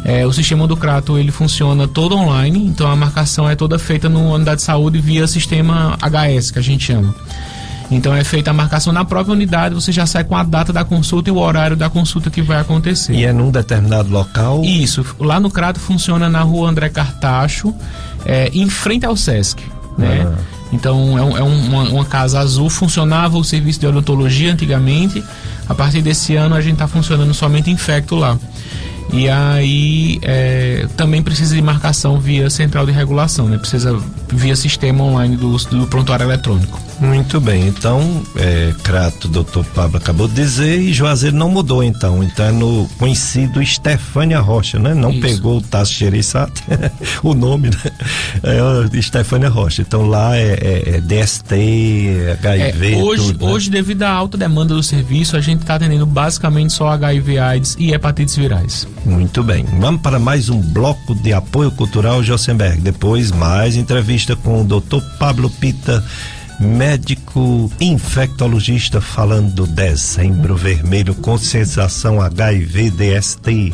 é, o sistema do Crato ele funciona todo online, então a marcação é toda feita no unidade de saúde via sistema HS, que a gente chama. Então é feita a marcação na própria unidade, você já sai com a data da consulta e o horário da consulta que vai acontecer. E é num determinado local? Isso, lá no Crato funciona na rua André Cartacho, é, em frente ao Sesc. Né? Ah. Então é, um, é uma, uma, casa azul, funcionava o serviço de odontologia antigamente. A partir desse ano a gente está funcionando somente infecto lá. E aí é, também precisa de marcação via central de regulação, né? Precisa via sistema online do, do prontuário eletrônico. Muito bem, então, é, Crato, doutor Pablo acabou de dizer, e Juazeiro não mudou então, então é no conhecido Estefânia Rocha, né? Não Isso. pegou o Tasso Xerizate, o nome, né? É Estefânia Rocha, então lá é, é, é DST, HIV, é, hoje, tudo, né? Hoje, devido à alta demanda do serviço, a gente está atendendo basicamente só HIV, AIDS e hepatites virais. Muito bem, vamos para mais um bloco de apoio cultural Josenberg, depois mais entrevista com o doutor Pablo Pita, médico infectologista falando do dezembro vermelho, conscientização HIV DST.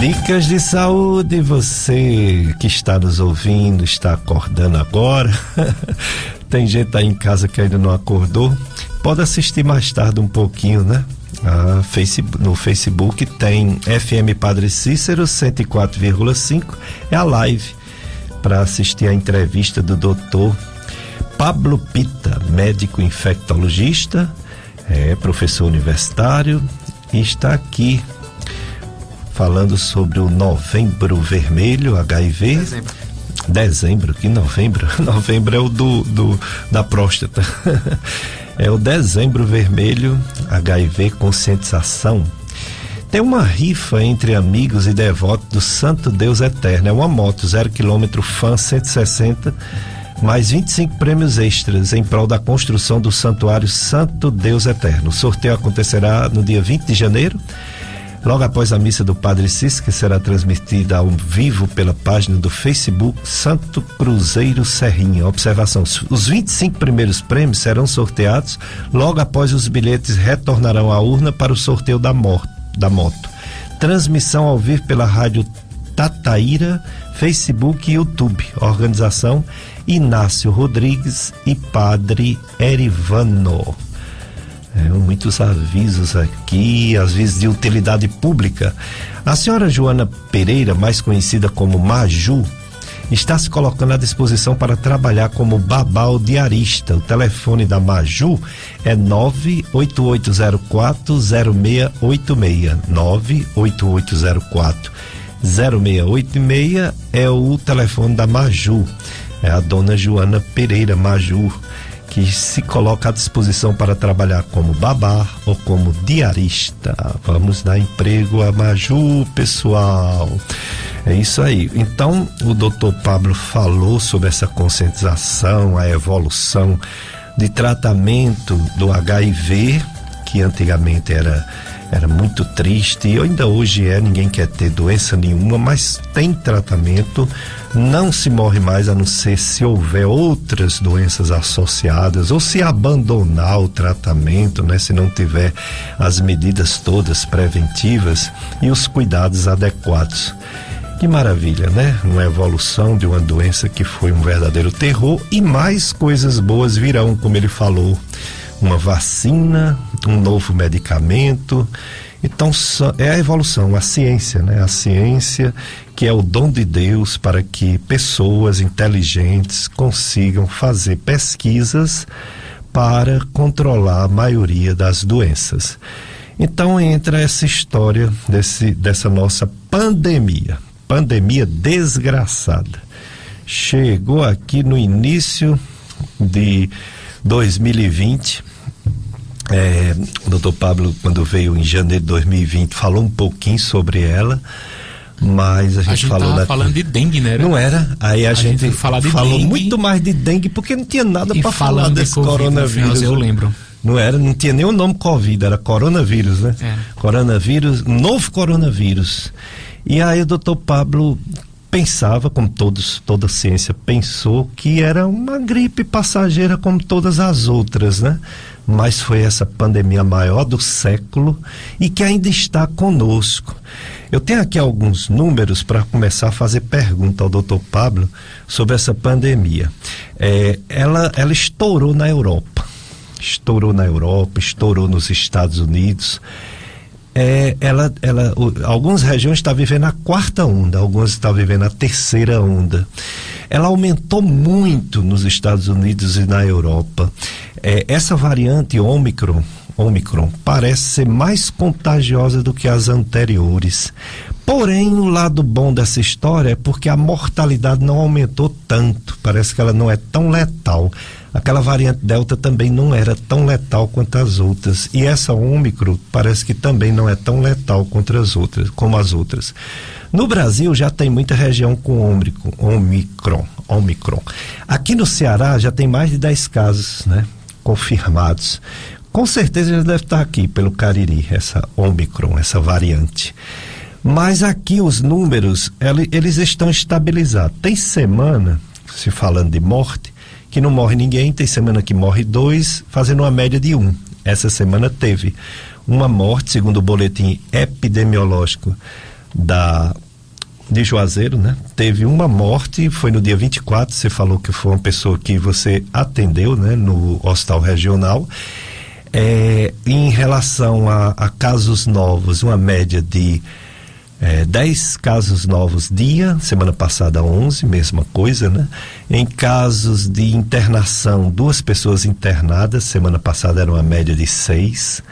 Dicas de saúde, você que está nos ouvindo, está acordando agora. Tem gente aí em casa que ainda não acordou. Pode assistir mais tarde um pouquinho, né? Ah, Facebook, no Facebook tem FM Padre Cícero 104,5. É a live para assistir a entrevista do doutor Pablo Pita, médico infectologista, é professor universitário e está aqui falando sobre o Novembro Vermelho, HIV. Dezembro. Dezembro, que novembro? Novembro é o do, do da próstata. é o Dezembro Vermelho, HIV Conscientização tem uma rifa entre amigos e devotos do Santo Deus Eterno. É uma moto, zero quilômetro, fan 160, mais 25 prêmios extras em prol da construção do Santuário Santo Deus Eterno. O sorteio acontecerá no dia 20 de janeiro, logo após a missa do Padre Cis, que será transmitida ao vivo pela página do Facebook Santo Cruzeiro Serrinha. Observação: os 25 primeiros prêmios serão sorteados logo após os bilhetes retornarão à urna para o sorteio da morte da moto. Transmissão ao vivo pela rádio Tataíra, Facebook e YouTube. Organização Inácio Rodrigues e Padre Erivano. É, muitos avisos aqui, avisos de utilidade pública. A senhora Joana Pereira, mais conhecida como Maju, está se colocando à disposição para trabalhar como babau diarista. O telefone da Maju é 988040686. 98804 0686 é o telefone da Maju. É a dona Joana Pereira Maju que se coloca à disposição para trabalhar como babá ou como diarista. Vamos dar emprego a Maju, pessoal. É isso aí. Então, o doutor Pablo falou sobre essa conscientização, a evolução de tratamento do HIV, que antigamente era era muito triste e ainda hoje é, ninguém quer ter doença nenhuma, mas tem tratamento, não se morre mais a não ser se houver outras doenças associadas ou se abandonar o tratamento, né, se não tiver as medidas todas preventivas e os cuidados adequados. Que maravilha, né? Uma evolução de uma doença que foi um verdadeiro terror e mais coisas boas virão, como ele falou uma vacina, um novo medicamento. Então é a evolução, a ciência, né? A ciência que é o dom de Deus para que pessoas inteligentes consigam fazer pesquisas para controlar a maioria das doenças. Então entra essa história desse, dessa nossa pandemia, pandemia desgraçada. Chegou aqui no início de 2020 É, o doutor Pablo, quando veio em janeiro de 2020, falou um pouquinho sobre ela, mas a gente, a gente falou na... falando de dengue, né? Não era? Aí a, a gente, gente falou dengue, muito mais de dengue porque não tinha nada para falar desse de coronavírus. eu lembro. Não era, não tinha nem o nome Covid, era coronavírus, né? É. Coronavírus, novo coronavírus. E aí o doutor Pablo pensava, como todos, toda a ciência pensou, que era uma gripe passageira como todas as outras, né? Mas foi essa pandemia maior do século e que ainda está conosco. Eu tenho aqui alguns números para começar a fazer pergunta ao doutor Pablo sobre essa pandemia. É, ela, ela estourou na Europa. Estourou na Europa, estourou nos Estados Unidos é, ela, ela, o, algumas regiões estão vivendo a quarta onda, algumas estão vivendo a terceira onda. Ela aumentou muito nos Estados Unidos e na Europa. É, essa variante Omicron, Omicron parece ser mais contagiosa do que as anteriores. Porém, o lado bom dessa história é porque a mortalidade não aumentou tanto. Parece que ela não é tão letal. Aquela variante Delta também não era tão letal quanto as outras. E essa Ômicron parece que também não é tão letal contra as outras, como as outras. No Brasil já tem muita região com Omicron, Omicron, Omicron. Aqui no Ceará já tem mais de 10 casos, né? Confirmados. Com certeza já deve estar aqui pelo Cariri, essa Omicron, essa variante. Mas aqui os números, eles estão estabilizados. Tem semana, se falando de morte, que não morre ninguém, tem semana que morre dois, fazendo uma média de um. Essa semana teve uma morte, segundo o boletim epidemiológico da de Juazeiro, né? Teve uma morte, foi no dia 24, você falou que foi uma pessoa que você atendeu, né, no hospital regional. É, em relação a, a casos novos, uma média de é, 10 casos novos dia, semana passada 11, mesma coisa, né? Em casos de internação, duas pessoas internadas, semana passada era uma média de 6.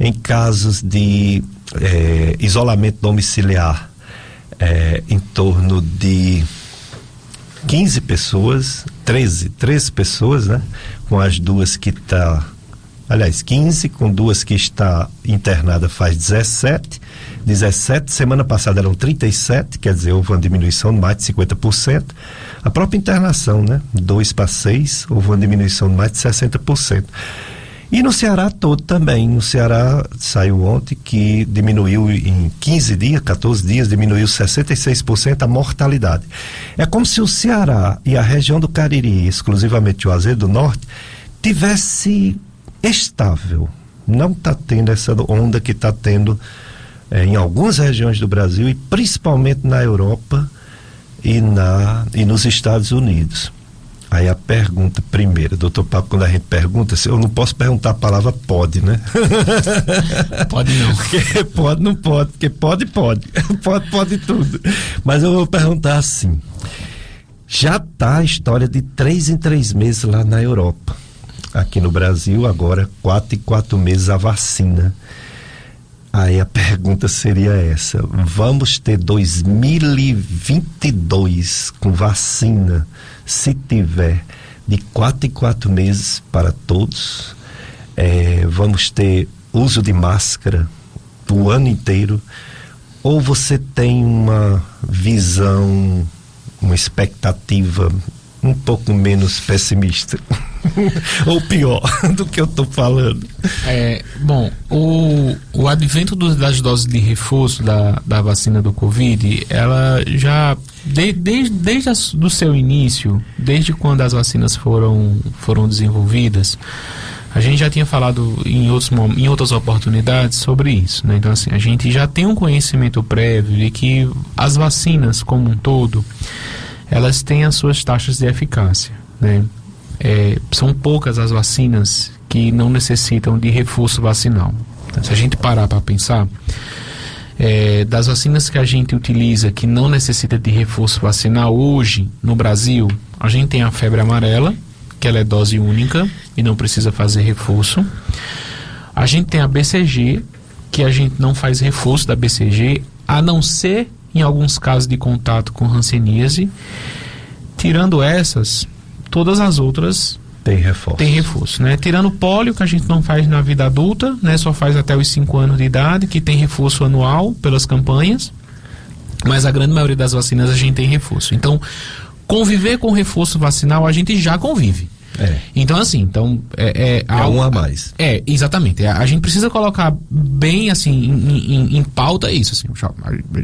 Em casos de é, isolamento domiciliar, é, em torno de 15 pessoas, 13, 13 pessoas, né? Com as duas que está aliás, 15, com duas que está internada faz 17. 17, semana passada eram 37, quer dizer, houve uma diminuição de mais de 50%. A própria internação, né? 2 para 6, houve uma diminuição de mais de 60%. E no Ceará todo também. No Ceará saiu ontem que diminuiu em 15 dias, 14 dias, diminuiu 66% a mortalidade. É como se o Ceará e a região do Cariri, exclusivamente o Azedo do Norte, tivesse estável. Não está tendo essa onda que está tendo é, em algumas regiões do Brasil e principalmente na Europa e, na, e nos Estados Unidos. Aí a pergunta primeira, doutor Papo, quando a gente pergunta, eu não posso perguntar a palavra pode, né? Pode não. Porque pode, não pode, porque pode, pode. Pode, pode tudo. Mas eu vou perguntar assim. Já tá a história de três em três meses lá na Europa aqui no Brasil, agora quatro e quatro meses a vacina. Aí a pergunta seria essa: vamos ter 2022 com vacina, se tiver, de quatro e quatro meses para todos? É, vamos ter uso de máscara o ano inteiro? Ou você tem uma visão, uma expectativa um pouco menos pessimista? ou pior do que eu estou falando. É, bom, o, o advento das doses de reforço da, da vacina do Covid, ela já, de, desde o seu início, desde quando as vacinas foram, foram desenvolvidas, a gente já tinha falado em, outros, em outras oportunidades sobre isso, né? Então, assim, a gente já tem um conhecimento prévio de que as vacinas, como um todo, elas têm as suas taxas de eficácia, né? é, são poucas as vacinas que não necessitam de reforço vacinal. Se a gente parar para pensar, é, das vacinas que a gente utiliza que não necessita de reforço vacinal hoje no Brasil, a gente tem a febre amarela, que ela é dose única e não precisa fazer reforço. A gente tem a BCG, que a gente não faz reforço da BCG, a não ser em alguns casos de contato com hanseníase. Tirando essas, todas as outras Tem reforço. Tem reforço, né? Tirando pólio, que a gente não faz na vida adulta, né? Só faz até os 5 anos de idade, que tem reforço anual pelas campanhas. Mas a grande maioria das vacinas a gente tem reforço. Então, conviver com reforço vacinal, a gente já convive. É. Então, assim, então. É, é, é um a mais. É, exatamente. A, a, gente precisa colocar bem, assim, em, em, em pauta isso. Assim,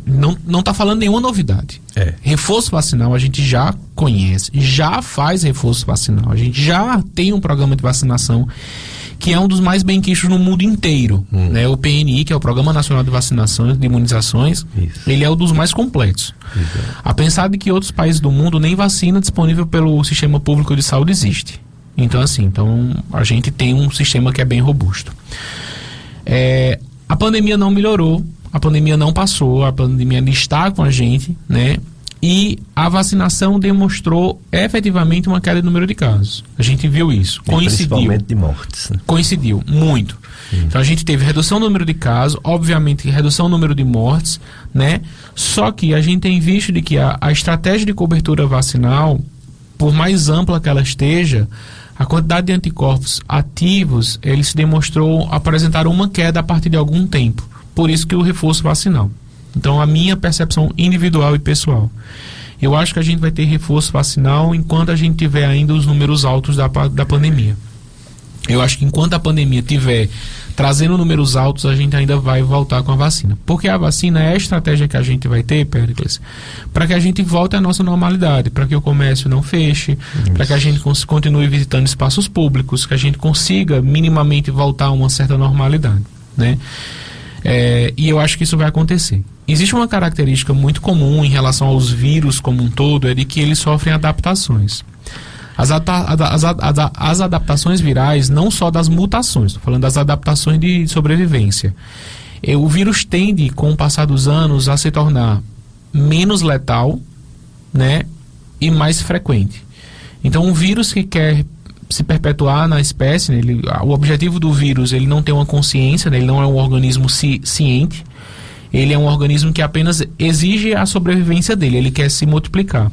não, não tá falando nenhuma novidade. É. Reforço vacinal a gente já conhece, já faz reforço vacinal, a gente já tem um programa de vacinação que é um dos mais bem quistos no mundo inteiro. Hum. Né? O PNI, que é o Programa Nacional de Vacinações, de Imunizações, Isso. ele é um dos mais completos. A pensar de que outros países do mundo nem vacina disponível pelo sistema público de saúde existe. Então, assim, então a gente tem um sistema que é bem robusto. É, a pandemia não melhorou, a pandemia não passou, a pandemia está com a gente, né? E a vacinação demonstrou efetivamente uma queda de número de casos. A gente viu isso. E coincidiu. Principalmente de mortes. Né? Coincidiu, muito. Hum. Então a gente teve redução do número de casos, obviamente redução do número de mortes, né? Só que a gente tem visto de que a, a estratégia de cobertura vacinal, por mais ampla que ela esteja, a quantidade de anticorpos ativos, ele se demonstrou apresentar uma queda a partir de algum tempo. Por isso que o reforço vacinal. Então, a minha percepção individual e pessoal. Eu acho que a gente vai ter reforço vacinal enquanto a gente tiver ainda os números altos da, da pandemia. Eu acho que enquanto a pandemia tiver trazendo números altos, a gente ainda vai voltar com a vacina. Porque a vacina é a estratégia que a gente vai ter, Péricles, para que a gente volte à nossa normalidade, para que o comércio não feche, para que a gente continue visitando espaços públicos, que a gente consiga minimamente voltar a uma certa normalidade, né? É, e eu acho que isso vai acontecer. Existe uma característica muito comum em relação aos vírus como um todo, é de que eles sofrem adaptações. As, as, as, as adaptações virais, não só das mutações, estou falando das adaptações de sobrevivência. E, o vírus tende, com o passar dos anos, a se tornar menos letal né, e mais frequente. Então, um vírus que quer se perpetuar na espécie, né, ele, o objetivo do vírus ele não tem uma consciência, né, ele não é um organismo ci, ciente, ele é um organismo que apenas exige a sobrevivência dele, ele quer se multiplicar.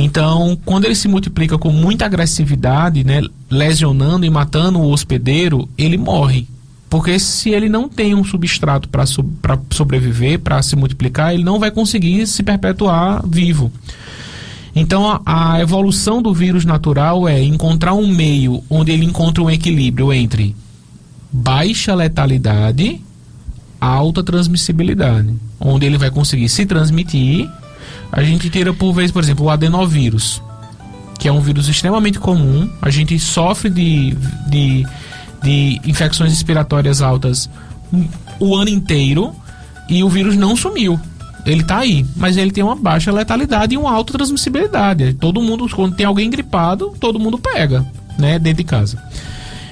Então, quando ele se multiplica com muita agressividade, né, lesionando e matando o hospedeiro, ele morre. Porque se ele não tem um substrato para so, sobreviver, para se multiplicar, ele não vai conseguir se perpetuar vivo. Então, a, a, evolução do vírus natural é encontrar um meio onde ele encontra um equilíbrio entre baixa letalidade, alta transmissibilidade, onde ele vai conseguir se transmitir a gente tira por vez, por exemplo, o adenovírus, que é um vírus extremamente comum. A gente sofre de, de, de infecções respiratórias altas o ano inteiro e o vírus não sumiu. Ele está aí, mas ele tem uma baixa letalidade e uma alta transmissibilidade. Todo mundo, quando tem alguém gripado, todo mundo pega, né, dentro de casa.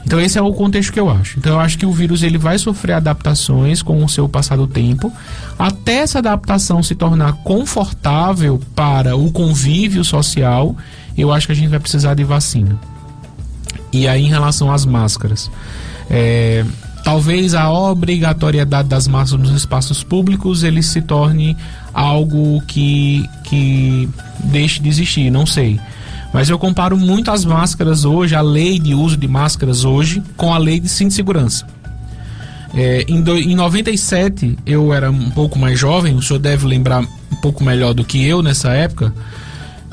Então esse é o contexto que eu acho. Então eu acho que o vírus ele vai sofrer adaptações com o seu passar do tempo, até essa adaptação se tornar confortável para o convívio social, eu acho que a gente vai precisar de vacina. E aí em relação às máscaras, é, talvez a obrigatoriedade das máscaras nos espaços públicos ele se torne algo que, que deixe de existir, não sei. Mas eu comparo muito as máscaras hoje, a lei de uso de máscaras hoje, com a lei de cinto de segurança. É, em, do, em 97, eu era um pouco mais jovem, o senhor deve lembrar um pouco melhor do que eu nessa época,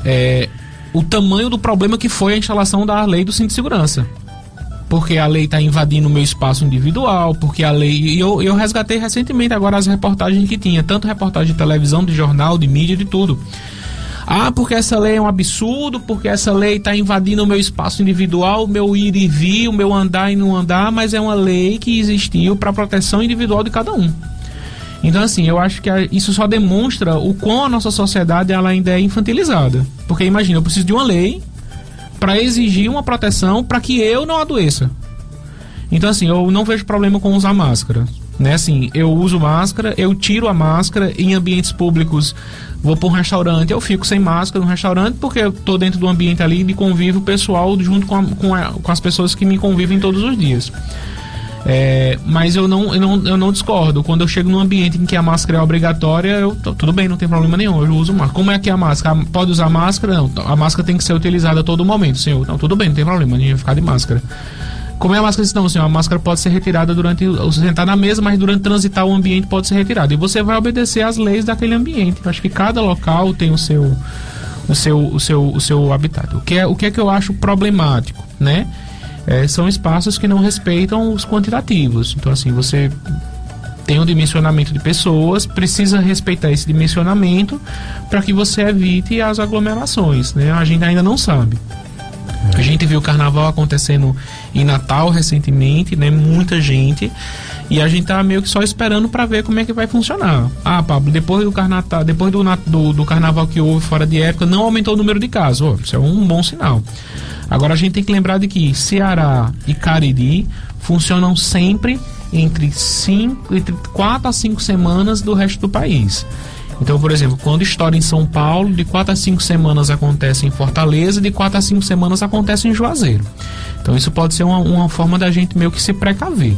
é, o tamanho do problema que foi a instalação da lei do cinto de segurança. Porque a lei está invadindo o meu espaço individual, porque a lei. E eu, eu resgatei recentemente agora as reportagens que tinha, tanto reportagem de televisão, de jornal, de mídia, de tudo ah, porque essa lei é um absurdo, porque essa lei está invadindo o meu espaço individual, o meu ir e vir, o meu andar e não andar, mas é uma lei que existiu para proteção individual de cada um. Então, assim, eu acho que isso só demonstra o quão a nossa sociedade ela ainda é infantilizada. Porque imagina, eu preciso de uma lei para exigir uma proteção para que eu não adoeça. Então, assim, eu não vejo problema com usar máscara. Né? Assim, eu uso máscara, eu tiro a máscara em ambientes públicos. Vou para um restaurante, eu fico sem máscara no restaurante porque eu tô dentro do ambiente ali de convívio pessoal junto com, a, com, a, com as pessoas que me convivem todos os dias. É, mas eu não, eu, não, eu não discordo. Quando eu chego num ambiente em que a máscara é obrigatória, eu tudo bem, não tem problema nenhum, eu uso máscara. Como é que é a máscara? Pode usar máscara? Não, a máscara tem que ser utilizada a todo momento, senhor. Não, tudo bem, não tem problema, ninguém vai ficar de máscara. Como é a máscara? Não, senhor, a máscara pode ser retirada durante o sentar na mesa, mas durante transitar o ambiente pode ser retirada. E você vai obedecer às leis daquele ambiente. Eu acho que cada local tem o seu o seu o seu o seu habitat. O que é o que é que eu acho problemático, né? é, são espaços que não respeitam os quantitativos. Então, assim, você tem um dimensionamento de pessoas, precisa respeitar esse dimensionamento para que você evite as aglomerações, né? A gente ainda não sabe. A gente viu o carnaval acontecendo em Natal recentemente, né? Muita gente. E a gente tá meio que só esperando para ver como é que vai funcionar. Ah, Pablo, depois do carnaval, depois do, do, do, carnaval que houve fora de época, não aumentou o número de casos. Oh, isso é um bom sinal. Agora a gente tem que lembrar de que Ceará e Cariri funcionam sempre entre, cinco, entre 4 a 5 semanas do resto do país. Então, por exemplo, quando estoura em São Paulo, de 4 a 5 semanas acontece em Fortaleza, de 4 a 5 semanas acontece em Juazeiro. Então, isso pode ser uma, uma forma da gente meio que se precaver.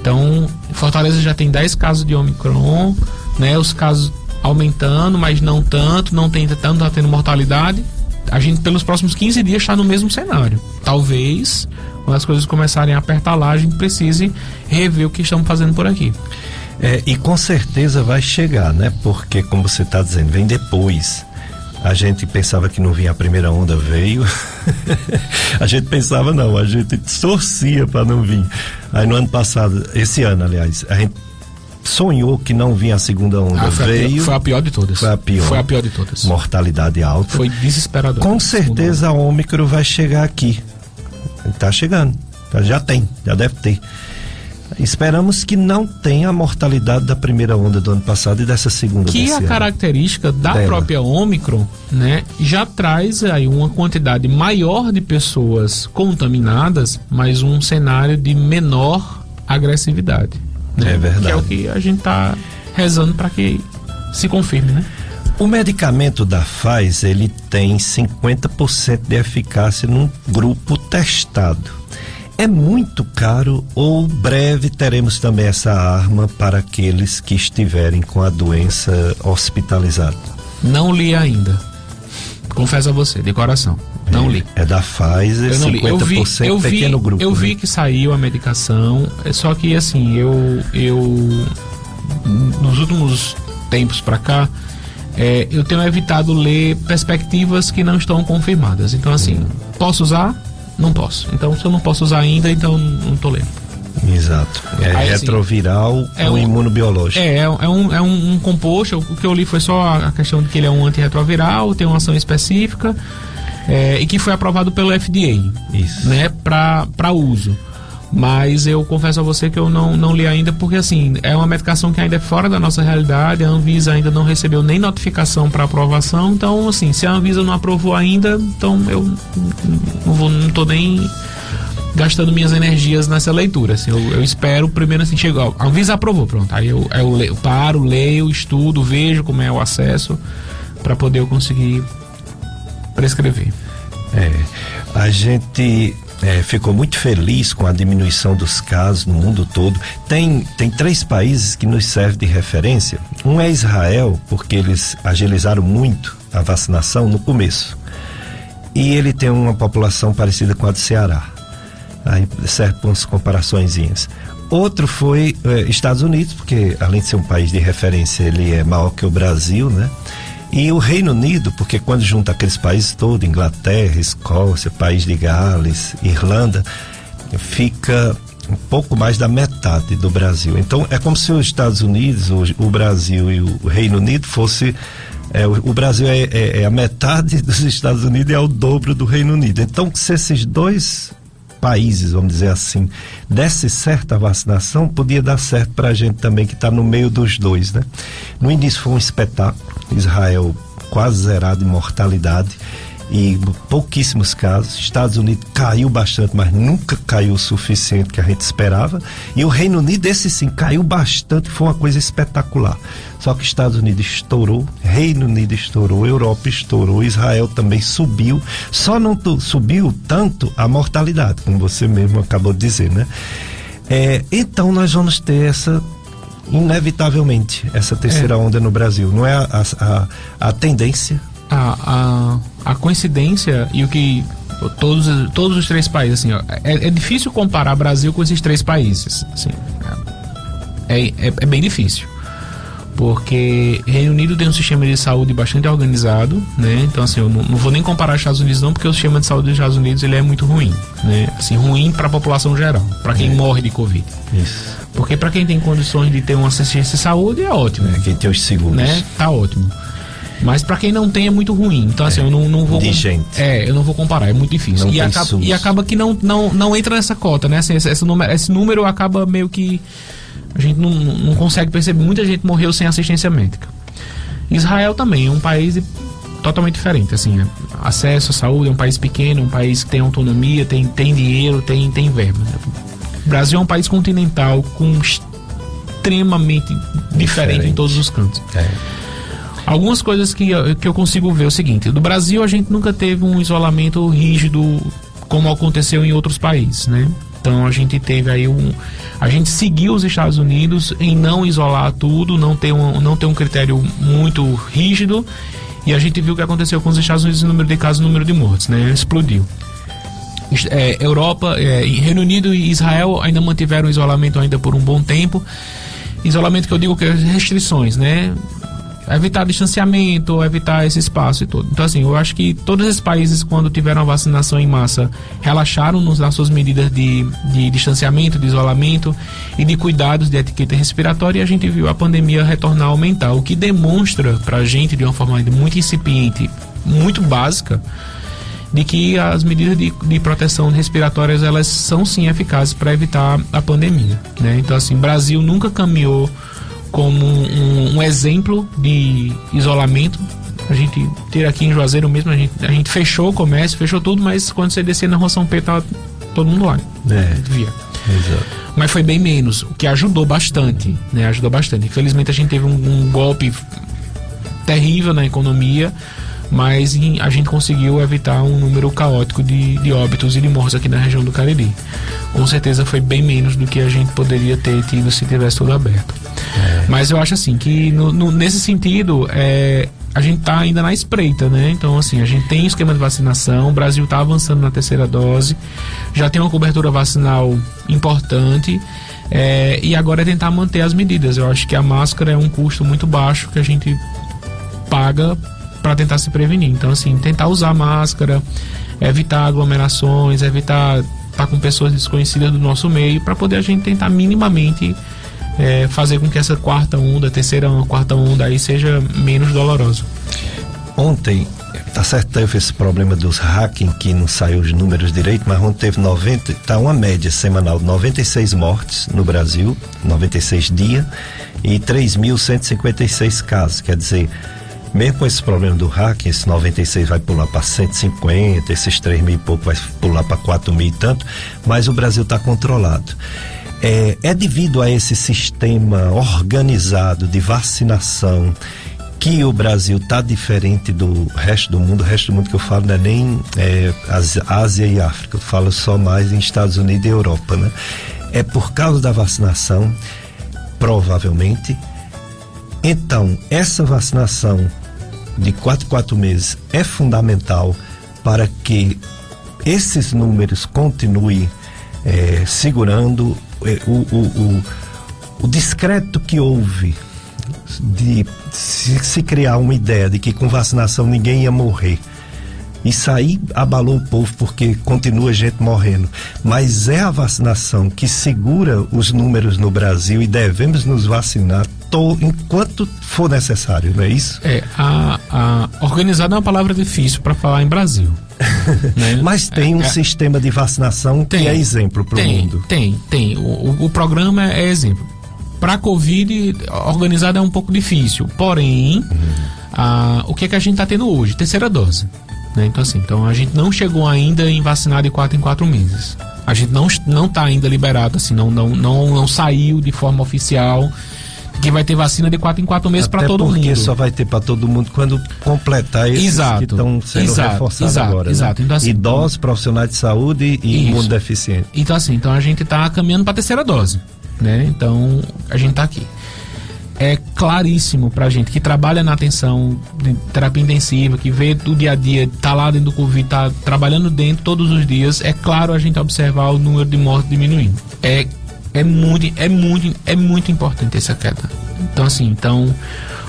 Então, Fortaleza já tem 10 casos de Omicron, né? Os casos aumentando, mas não tanto, não tem tanto, tá tendo mortalidade a gente pelos próximos 15 dias está no mesmo cenário. Talvez, quando as coisas começarem a apertar lá, a gente precise rever o que estamos fazendo por aqui. É, e com certeza vai chegar, né? Porque, como você está dizendo, vem depois. A gente pensava que não vinha a primeira onda, veio. a gente pensava não, a gente torcia para não vir. Aí no ano passado, esse ano, aliás, a gente sonhou que não vinha a segunda onda. Ah, foi veio. A pior, foi a pior de todas. Foi a pior. Foi a pior de todas. Mortalidade alta. Foi desesperador. Com certeza a Ômicron vai chegar aqui. Está chegando. Já tem, já deve ter. Esperamos que não tenha a mortalidade da primeira onda do ano passado e dessa segunda. Que a característica da dela. própria Ômicron, né, já traz aí uma quantidade maior de pessoas contaminadas, mas um cenário de menor agressividade. Né? É verdade. Que é o que a gente está rezando para que se confirme, né? O medicamento da Pfizer, ele tem 50% de eficácia num grupo testado. É muito caro ou breve teremos também essa arma para aqueles que estiverem com a doença hospitalizada? Não li ainda. Confesso a você, de coração. Não li. É da Pfizer, eu não 50% li. Eu vi, eu vi, pequeno grupo. Eu né? vi que saiu a medicação, é só que assim, eu eu nos últimos tempos para cá, é, eu tenho evitado ler perspectivas que não estão confirmadas. Então assim, hum. posso usar? Não posso. Então se eu não posso usar ainda, então não tô lendo. Exato. É Aí, assim, retroviral assim, é um, imunobiológico. É, é, é, um, é um, um composto. O que eu li foi só a questão de que ele é um antirretroviral, tem uma ação específica é, e que foi aprovado pelo FDA, Isso. né, para uso. Mas eu confesso a você que eu não, não li ainda, porque assim, é uma medicação que ainda é fora da nossa realidade, a Anvisa ainda não recebeu nem notificação para aprovação, então assim, se a Anvisa não aprovou ainda, então eu não, vou, não tô nem gastando minhas energias nessa leitura. Assim, eu, eu espero primeiro assim, chegou, a Anvisa aprovou, pronto. Aí eu, eu, eu paro, leio, estudo, vejo como é o acesso para poder eu conseguir prescrever. É, a gente é, ficou muito feliz com a diminuição dos casos no mundo todo. Tem, tem três países que nos servem de referência. Um é Israel, porque eles agilizaram muito a vacinação no começo. E ele tem uma população parecida com a do Ceará. Aí serve para umas comparações. Outro foi eh, Estados Unidos, porque além de ser um país de referência, ele é maior que o Brasil, né? E o Reino Unido, porque quando junta aqueles países todos, Inglaterra, Escócia, País de Gales, Irlanda, fica um pouco mais da metade do Brasil. Então é como se os Estados Unidos, o, o Brasil e o Reino Unido fosse é, o, o, Brasil é, é, é, a metade dos Estados Unidos e é o dobro do Reino Unido. Então, se esses dois países, vamos dizer assim, desse certo vacinação, podia dar certo para a gente também que está no meio dos dois, né? No início foi um espetáculo, Israel quase zerado em mortalidade e pouquíssimos casos. Estados Unidos caiu bastante, mas nunca caiu o suficiente que a gente esperava. E o Reino Unido, esse sim, caiu bastante, foi uma coisa espetacular. Só que Estados Unidos estourou, Reino Unido estourou, Europa estourou, Israel também subiu. Só não subiu tanto a mortalidade, como você mesmo acabou de dizer, né? É, então nós vamos ter essa inevitavelmente essa terceira é. onda no Brasil. Não é a, a, a tendência? A, a, a, coincidência e o que todos, todos os três países, assim, ó, é, é, difícil comparar Brasil com esses três países. Assim, é, é, é bem difícil porque Reino Unido tem um sistema de saúde bastante organizado, né? Então assim, eu não, não vou nem comparar os Estados Unidos não, porque o sistema de saúde dos Estados Unidos ele é muito ruim, né? Assim, ruim para a população geral, para quem é. morre de covid. Isso. Porque para quem tem condições de ter uma assistência de saúde é ótimo. É, quem tem os seguros. Né? Tá ótimo. Mas para quem não tem é muito ruim. Então, assim, é, eu não, não vou. De gente. É, eu não vou comparar, é muito difícil. e, acaba, e acaba que não, não, não entra nessa cota, né? Assim, esse, esse, número, esse número acaba meio que a gente não, não consegue perceber. Muita gente morreu sem assistência médica. Israel também é um país totalmente diferente. Assim, é, acesso à saúde é um país pequeno, um país que tem autonomia, tem, tem dinheiro, tem, tem verba. O Brasil é um país continental com extremamente diferente, diferente em todos os cantos. É. Algumas coisas que, que eu consigo ver é o seguinte: do Brasil a gente nunca teve um isolamento rígido como aconteceu em outros países, né? Então a gente teve aí um. A gente seguiu os Estados Unidos em não isolar tudo, não ter um, não ter um critério muito rígido. E a gente viu o que aconteceu com os Estados Unidos, o número de casos, o número de mortes, né? Explodiu. É, Europa, é, Reino Unido e Israel ainda mantiveram isolamento ainda por um bom tempo. Isolamento que eu digo que é restrições, né? Evitar distanciamento, evitar esse espaço e tudo. Então, assim, eu acho que todos esses países, quando tiveram a vacinação em massa, relaxaram nos, nas suas medidas de, de distanciamento, de isolamento e de cuidados de etiqueta respiratória e a gente viu a pandemia retornar a aumentar, o que demonstra pra gente, de uma forma muito incipiente, muito básica, de que as medidas de, de proteção respiratórias elas são sim eficazes para evitar a pandemia. Né? Então, assim, Brasil nunca caminhou como um, um, exemplo de isolamento. A gente ter aqui em Juazeiro mesmo, a gente, a gente fechou o comércio, fechou tudo, mas quando você descer na rua São Pedro, tava todo mundo lá. É. Via. Exato. Mas foi bem menos, o que ajudou bastante, né? Ajudou bastante. Infelizmente a gente teve um, um golpe terrível na economia, mas a gente conseguiu evitar um número caótico de, de óbitos e de mortes aqui na região do Cariri. Com certeza foi bem menos do que a gente poderia ter tido se tivesse tudo aberto. É. Mas eu acho assim que no, no, nesse sentido é, a gente está ainda na espreita, né? Então assim a gente tem esquema de vacinação, o Brasil está avançando na terceira dose, já tem uma cobertura vacinal importante. É, e agora é tentar manter as medidas. Eu acho que a máscara é um custo muito baixo que a gente paga para tentar se prevenir. Então, assim, tentar usar máscara, evitar aglomerações, evitar estar tá com pessoas desconhecidas do nosso meio, para poder a gente tentar minimamente é, fazer com que essa quarta onda, terceira quarta onda aí seja menos dolorosa. Ontem, tá certo, teve esse problema dos hacking que não saiu os números direito, mas ontem teve 90, tá uma média semanal de 96 mortes no Brasil, 96 dias, e 3.156 casos, quer dizer, mesmo com esse problema do hacking, esse 96 vai pular para 150, esses 3 mil e pouco vai pular para 4 mil e tanto, mas o Brasil está controlado. É, é devido a esse sistema organizado de vacinação que o Brasil está diferente do resto do mundo. O resto do mundo que eu falo não é nem é, Ásia e África, eu falo só mais em Estados Unidos e Europa, né? É por causa da vacinação, provavelmente. Então, essa vacinação de 4 4 meses é fundamental para que esses números continuem é, segurando é, o, o, o, o discreto que houve de se, se, criar uma ideia de que com vacinação ninguém ia morrer. Isso aí abalou o povo porque continua gente morrendo. Mas é a vacinação que segura os números no Brasil e devemos nos vacinar enquanto for necessário, não é isso? É, a, a organizada é uma palavra difícil para falar em Brasil. né? Mas tem um é, é, sistema de vacinação tem, que é exemplo para o mundo. Tem, tem. O, o programa é exemplo. Para a Covid, organizado é um pouco difícil. Porém, uhum. a, o que, é que a gente está tendo hoje? Terceira dose. Né? Então, assim, então a gente não chegou ainda em vacinar de quatro em quatro meses. A gente não, não tá ainda liberado, assim, não, não, não, não saiu de forma oficial que vai ter vacina de 4 em 4 meses para todo porque mundo. só vai ter para todo mundo quando completar esses Exato. que estão sendo Exato. reforçados Exato. agora. né? Exato. Então, assim, Idosos, profissionais de saúde e imunodeficientes. Então assim, então a gente tá caminhando para terceira dose, né? Então a gente tá aqui. É claríssimo pra gente que trabalha na atenção de terapia intensiva, que vê o dia a dia, tá lá dentro do Covid, tá trabalhando dentro todos os dias, é claro a gente observar o número de mortes diminuindo. É é muito é muito é muito importante essa queda. Então assim, então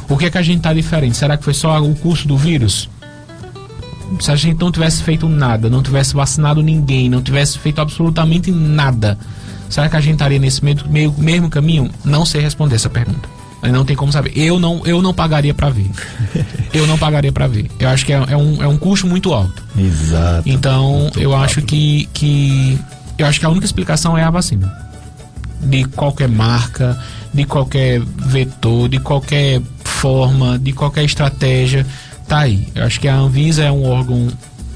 o que é que a gente tá diferente? Será que foi só o curso do vírus? se a gente não tivesse feito nada, não tivesse vacinado ninguém, não tivesse feito absolutamente nada, será que a gente estaria nesse meio, meio, mesmo caminho? Não sei responder essa pergunta. Não tem como saber. Eu não, eu não pagaria para ver. Eu não pagaria para ver. Eu acho que é, é, um, é um custo muito alto. Exato. Então, eu rápido. acho que, que. Eu acho que a única explicação é a vacina. De qualquer marca, de qualquer vetor, de qualquer forma, de qualquer estratégia. Tá aí. Eu acho que a Anvisa é um órgão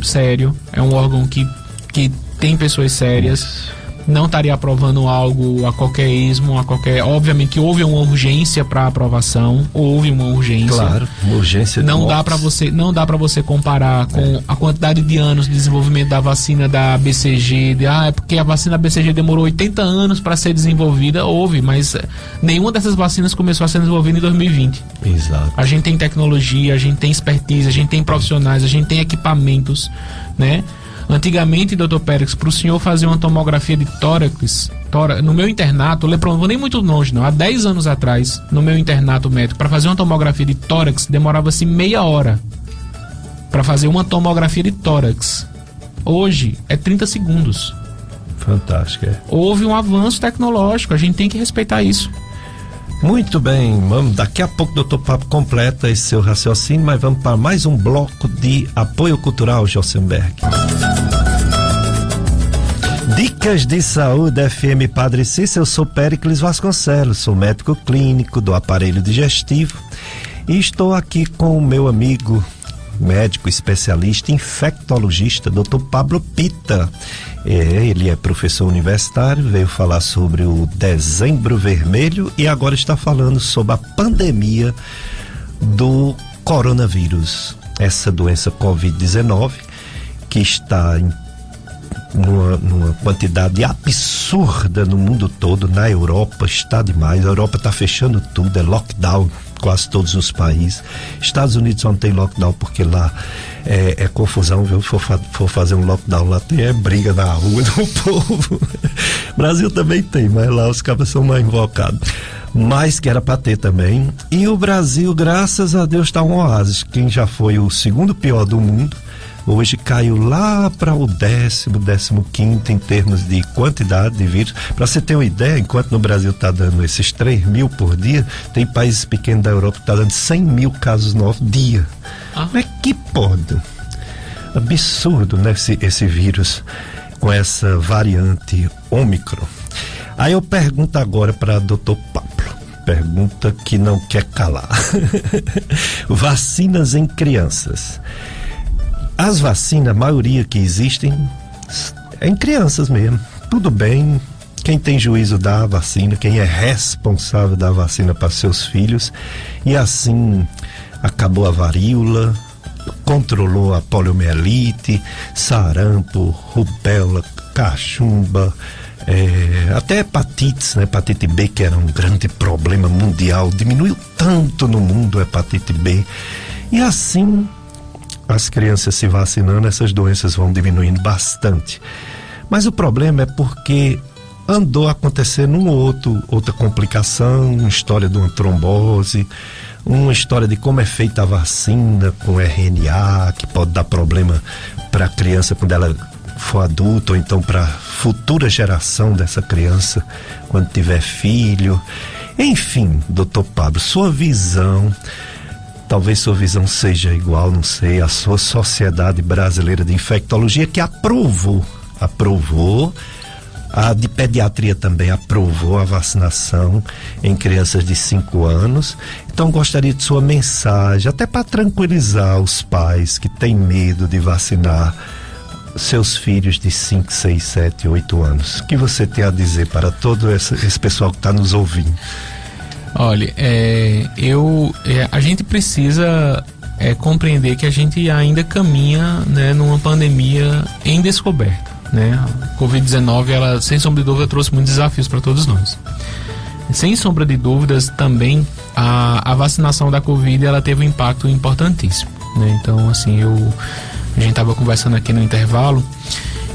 sério, é um órgão que, que tem pessoas sérias. Não estaria aprovando algo a qualquer ismo, a qualquer. Obviamente que houve uma urgência para aprovação, houve uma urgência Claro, uma urgência não dá mortes. para você não dá para você comparar com a quantidade de anos de desenvolvimento da vacina da BCG de, ah é porque a vacina BCG demorou 80 anos para ser desenvolvida houve mas nenhuma dessas vacinas começou a ser desenvolvida em 2020 Exato. a gente tem tecnologia a gente tem expertise a gente tem profissionais a gente tem equipamentos né Antigamente, doutor Pérez, para o senhor fazer uma tomografia de tórax, no meu internato, não vou nem muito longe, não. Há 10 anos atrás, no meu internato médico, para fazer uma tomografia de tórax, demorava-se meia hora para fazer uma tomografia de tórax. Hoje é 30 segundos. Fantástico, é. Houve um avanço tecnológico, a gente tem que respeitar isso. Muito bem, vamos, daqui a pouco o doutor Papo completa esse seu raciocínio, mas vamos para mais um bloco de apoio cultural, Josenberg. Dicas de Saúde FM Padre Cícero, eu sou Péricles Vasconcelos, sou médico clínico do aparelho digestivo e estou aqui com o meu amigo médico especialista infectologista, Dr. Pablo Pita. É, ele é professor universitário, veio falar sobre o Dezembro Vermelho e agora está falando sobre a pandemia do coronavírus, essa doença Covid-19 que está em numa, numa quantidade absurda no mundo todo, na Europa está demais, a Europa está fechando tudo, é lockdown quase todos os países. Estados Unidos não tem lockdown porque lá é, é confusão, viu? For, for fazer um lockdown lá tem é briga na rua do povo. Brasil também tem, mas lá os cabas são mais invocados. Mas que era para ter também. E o Brasil, graças a Deus, está um oásis. Quem já foi o segundo pior do mundo, hoje caiu lá para o décimo, décimo quinto em termos de quantidade de vírus. Para você ter uma ideia, enquanto no Brasil está dando esses 3 mil por dia, tem países pequenos da Europa que está dando 100 mil casos novos dia. Ah. Como é que pode? Absurdo, né? Esse, esse vírus com essa variante Ômicron. Aí eu pergunto agora para doutor Pablo. Pergunta que não quer calar. Vacinas em crianças. As vacinas, a maioria que existem, é em crianças mesmo. Tudo bem, quem tem juízo dá a vacina, quem é responsável da vacina para seus filhos. E assim acabou a varíola, controlou a poliomielite, sarampo, rubéola, cachumba, é, até hepatites, né? hepatite B, que era um grande problema mundial, diminuiu tanto no mundo a hepatite B. E assim as crianças se vacinando, essas doenças vão diminuindo bastante. Mas o problema é porque andou acontecendo um outro, outra complicação, uma história de uma trombose, uma história de como é feita a vacina com RNA, que pode dar problema para a criança quando ela for adulta, ou então para a futura geração dessa criança, quando tiver filho. Enfim, doutor Pablo, sua visão talvez sua visão seja igual, não sei, a sua Sociedade Brasileira de Infectologia que aprovou, aprovou, a de pediatria também aprovou a vacinação em crianças de 5 anos. Então gostaria de sua mensagem, até para tranquilizar os pais que têm medo de vacinar seus filhos de 5, 6, 7, 8 anos. O que você tem a dizer para todo esse, pessoal que está nos ouvindo? Olha, é, eu, é, a gente precisa é, compreender que a gente ainda caminha né, numa pandemia em descoberta. Né? A Covid-19, ela, sem sombra de dúvida, trouxe muitos desafios para todos nós. Sem sombra de dúvidas, também a, a vacinação da Covid ela teve um impacto importantíssimo. Né? Então, assim, eu, a gente estava conversando aqui no intervalo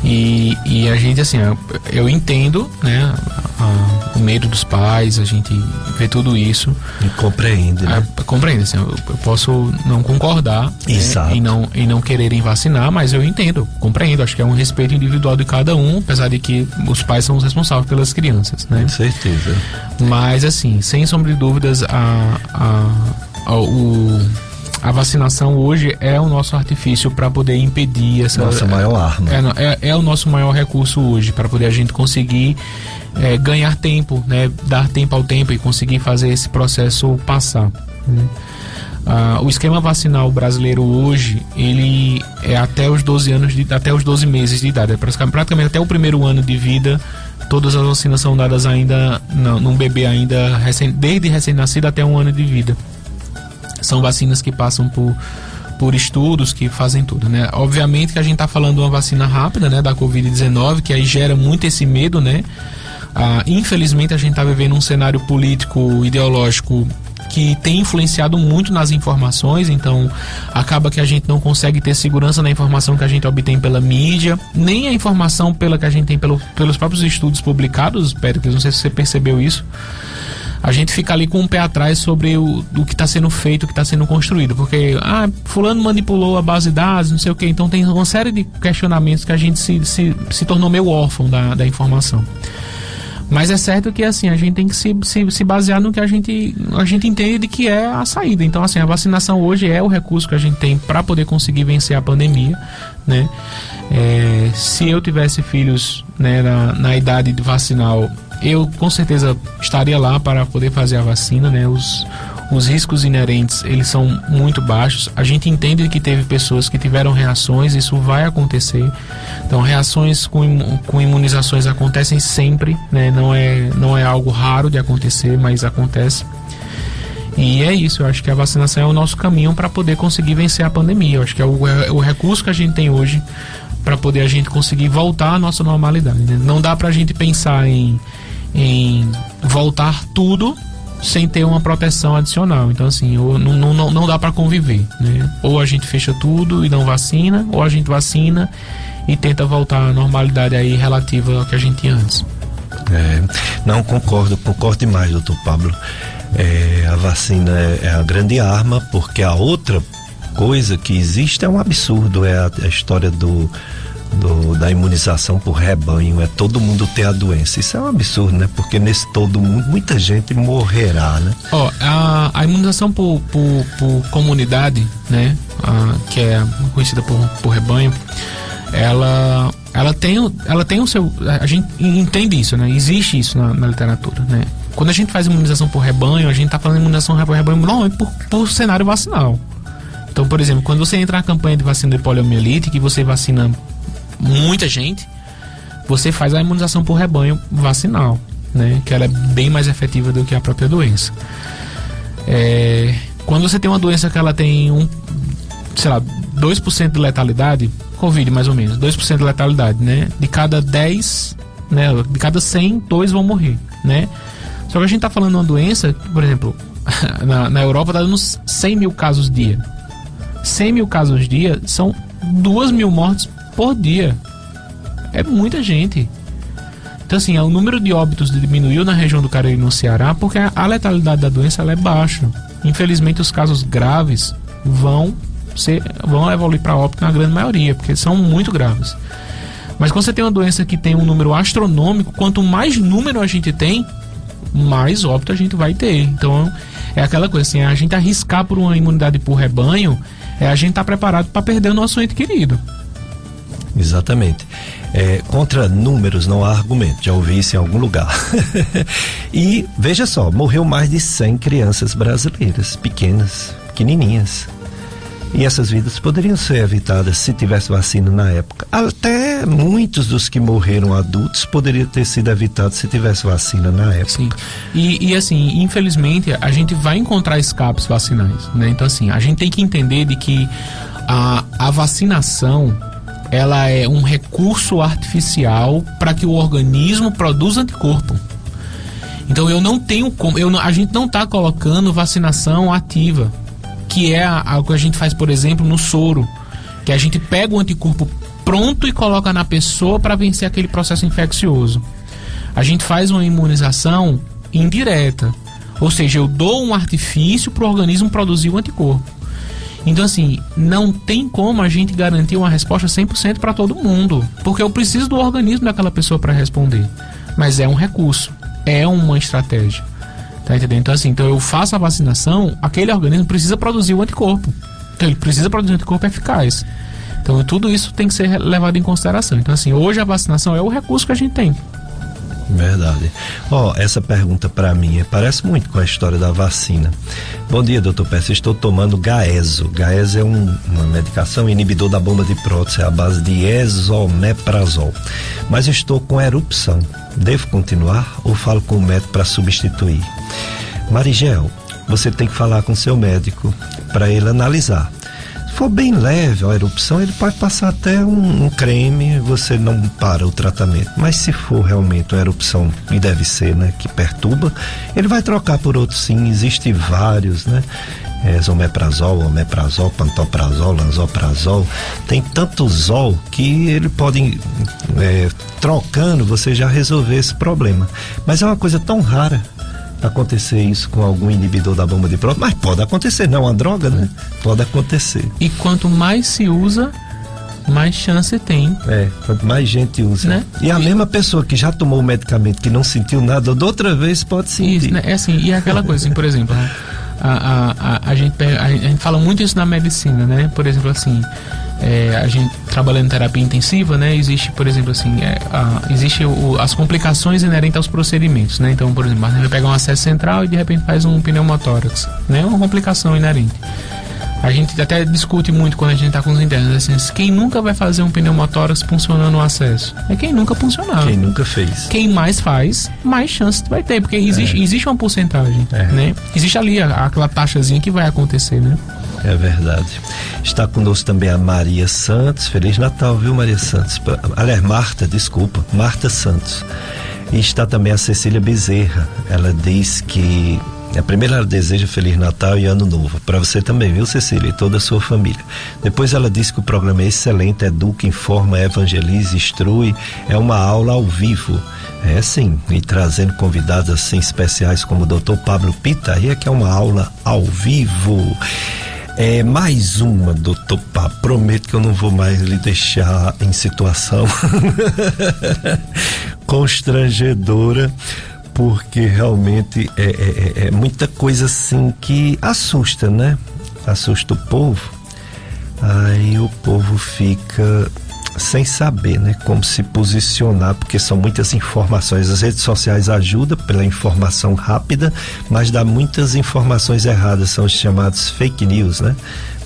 e, e a gente, assim, eu, eu entendo, né, a, o medo dos pais, a gente vê tudo isso. E compreende, né? A, compreende, assim, eu, eu, posso não concordar né, e, não, e não quererem vacinar, mas eu entendo, compreendo. Acho que é um respeito individual de cada um, apesar de que os pais são os responsáveis pelas crianças, né? Com certeza. Mas, assim, sem sombra de dúvidas, a, a, a o a vacinação hoje é o nosso artifício para poder impedir essa. Nossa maior arma. É, é, é o nosso maior recurso hoje para poder a gente conseguir é, ganhar tempo, né, dar tempo ao tempo e conseguir fazer esse processo passar. Né? Ah, o esquema vacinal brasileiro hoje ele é até os 12 anos de, até os 12 meses de idade, é praticamente até o primeiro ano de vida. Todas as vacinas são dadas ainda num bebê ainda recém, desde recém-nascido até um ano de vida. São vacinas que passam por, por estudos que fazem tudo, né? Obviamente que a gente está falando de uma vacina rápida, né, da Covid-19, que aí gera muito esse medo, né? Ah, infelizmente a gente está vivendo um cenário político ideológico que tem influenciado muito nas informações, então acaba que a gente não consegue ter segurança na informação que a gente obtém pela mídia, nem a informação pela que a gente tem pelo, pelos próprios estudos publicados, Péricles, não sei se você percebeu isso a gente fica ali com um pé atrás sobre o, o que está sendo feito, o que está sendo construído. Porque, ah, fulano manipulou a base de dados, não sei o que. Então tem uma série de questionamentos que a gente se, se, se tornou meio órfão da, da informação. Mas é certo que assim, a gente tem que se, se, se, basear no que a gente, a gente entende que é a saída. Então, assim, a vacinação hoje é o recurso que a gente tem para poder conseguir vencer a pandemia, né? É, se eu tivesse filhos né, na, na idade de vacinal, eu com certeza estaria lá para poder fazer a vacina, né? Os, os riscos inerentes eles são muito baixos. A gente entende que teve pessoas que tiveram reações, isso vai acontecer. Então, reações com, com imunizações acontecem sempre, né? Não é, não é algo raro de acontecer, mas acontece. E é isso, eu acho que a vacinação é o nosso caminho para poder conseguir vencer a pandemia. Eu acho que é o, é o recurso que a gente tem hoje para poder a gente conseguir voltar à nossa normalidade. Né? Não dá para a gente pensar em em voltar tudo sem ter uma proteção adicional. Então, assim, não, não, não dá para conviver. Né? Ou a gente fecha tudo e não vacina, ou a gente vacina e tenta voltar à normalidade aí relativa ao que a gente tinha antes. É, não concordo, concordo demais, doutor Pablo. É, a vacina é, é, a grande arma, porque a outra coisa que existe é um absurdo, é a, a história do do, da imunização por rebanho, é todo mundo ter a doença. Isso é um absurdo, né? Porque nesse todo mundo, muita gente morrerá, né? Ó, oh, a, a imunização por, por, por comunidade, né? Que é conhecida por, por rebanho, ela, ela, tem, ela tem o seu. A gente entende isso, né? Existe isso na, na literatura, né? Quando a gente faz imunização por rebanho, a gente está falando imunização por rebanho normalmente por, por cenário vacinal. Então, por exemplo, quando você entra na campanha de vacina de poliomielite, que você vacina muita gente, você faz a imunização por rebanho vacinal, né? Que ela é bem mais efetiva do que a própria doença. É, quando você tem uma doença que ela tem um, sei lá, 2% de letalidade, Covid mais ou menos, 2% de letalidade, né? De cada 10, né? De cada 100, 2 vão morrer, né? Só que a gente tá falando de uma doença, por exemplo, na, na Europa tá dando 100 mil casos dia. 100 mil casos dia são 2 mil mortes por dia. É muita gente. Então, assim, o número de óbitos diminuiu na região do Cariri no Ceará porque a letalidade da doença é baixa. Infelizmente, os casos graves vão ser, vão evoluir para óbito na grande maioria, porque são muito graves. Mas quando você tem uma doença que tem um número astronômico, quanto mais número a gente tem, mais óbito a gente vai ter. Então, é aquela coisa assim, a gente arriscar por uma imunidade por rebanho, é a gente estar tá preparado para perder o nosso ente querido. Exatamente. É, contra números não há argumento, já ouvi isso em algum lugar. e veja só, morreu mais de 100 crianças brasileiras, pequenas, pequenininhas. E essas vidas poderiam ser evitadas se tivesse vacina na época. Até muitos dos que morreram adultos poderiam ter sido evitados se tivesse vacina na época. Sim. E, e assim, infelizmente, a gente vai encontrar escapes vacinais, né? Então, assim, a gente tem que entender de que a, a vacinação ela é um recurso artificial para que o organismo produza anticorpo. Então eu não tenho como, eu, a gente não está colocando vacinação ativa, que é o que a gente faz, por exemplo, no soro, que a gente pega o anticorpo pronto e coloca na pessoa para vencer aquele processo infeccioso. A gente faz uma imunização indireta, ou seja, eu dou um artifício para o organismo produzir o anticorpo. Então, assim, não tem como a gente garantir uma resposta 100% para todo mundo, porque eu preciso do organismo daquela pessoa para responder. Mas é um recurso é uma estratégia. Tá entendendo? Então, assim, então eu faço a vacinação, aquele organismo precisa produzir o anticorpo. Então, ele precisa produzir um anticorpo eficaz. Então, tudo isso tem que ser levado em consideração. Então, assim, hoje a vacinação é o recurso que a gente tem. Verdade. Ó, oh, essa pergunta para mim é, parece muito com a história da vacina. Bom dia, doutor Peça. Estou tomando Gaeso. Gaeso é um, uma medicação inibidor da bomba de prótese à base de esomeprazol. Mas estou com erupção. Devo continuar ou falo com o médico para substituir? Marigel, você tem que falar com seu médico para ele analisar for bem leve a erupção, ele pode passar até um, um, creme, você não para o tratamento. Mas se for realmente uma erupção, e deve ser, né, que perturba, ele vai trocar por outros sim, existem vários, né? É, omeprazol, pantoprazol, lanzoprazol, tem tanto zol que ele pode, é, trocando, você já resolver esse problema. Mas é uma coisa tão rara acontecer isso com algum inibidor da bomba de próton, mas pode acontecer, não é uma droga, né? Pode acontecer. E quanto mais se usa, mais chance tem. É, quanto mais gente usa. Né? E a e... mesma pessoa que já tomou o medicamento que não sentiu nada, da outra vez pode sentir. Isso, né? É assim, e é aquela coisa, assim, por exemplo, a, a, a, a, gente, a, a gente fala muito isso na medicina, né? Por exemplo, assim, é, a gente trabalhando em terapia intensiva, né? Existe, por exemplo, assim, é, a, existe o, as complicações inerentes aos procedimentos, né? Então, por exemplo, a gente vai pegar um acesso central e de repente faz um pneumotórax, né? Uma complicação inerente. A gente até discute muito quando a gente está com os internos, assim, quem nunca vai fazer um pneumotórax funcionando no acesso? É quem nunca funcionava. Quem nunca fez. Quem mais faz, mais chance vai ter, porque existe, é. existe uma porcentagem, é. né? Existe ali a, aquela taxazinha que vai acontecer, né? É verdade. Está conosco também a Maria Santos. Feliz Natal, viu, Maria Santos? Aliás, Marta, desculpa, Marta Santos. E está também a Cecília Bezerra. Ela diz que a primeira ela deseja Feliz Natal e Ano Novo. Para você também, viu, Cecília? E toda a sua família. Depois ela diz que o programa é excelente, educa, informa, evangeliza, instrui. É uma aula ao vivo. É sim, e trazendo convidados assim especiais como o Dr. Pablo Pitaria, que é uma aula ao vivo. É mais uma, doutor Pá. Prometo que eu não vou mais lhe deixar em situação constrangedora, porque realmente é, é, é, é muita coisa assim que assusta, né? Assusta o povo. Aí o povo fica sem saber, né, como se posicionar, porque são muitas informações. As redes sociais ajudam pela informação rápida, mas dá muitas informações erradas, são os chamados fake news, né?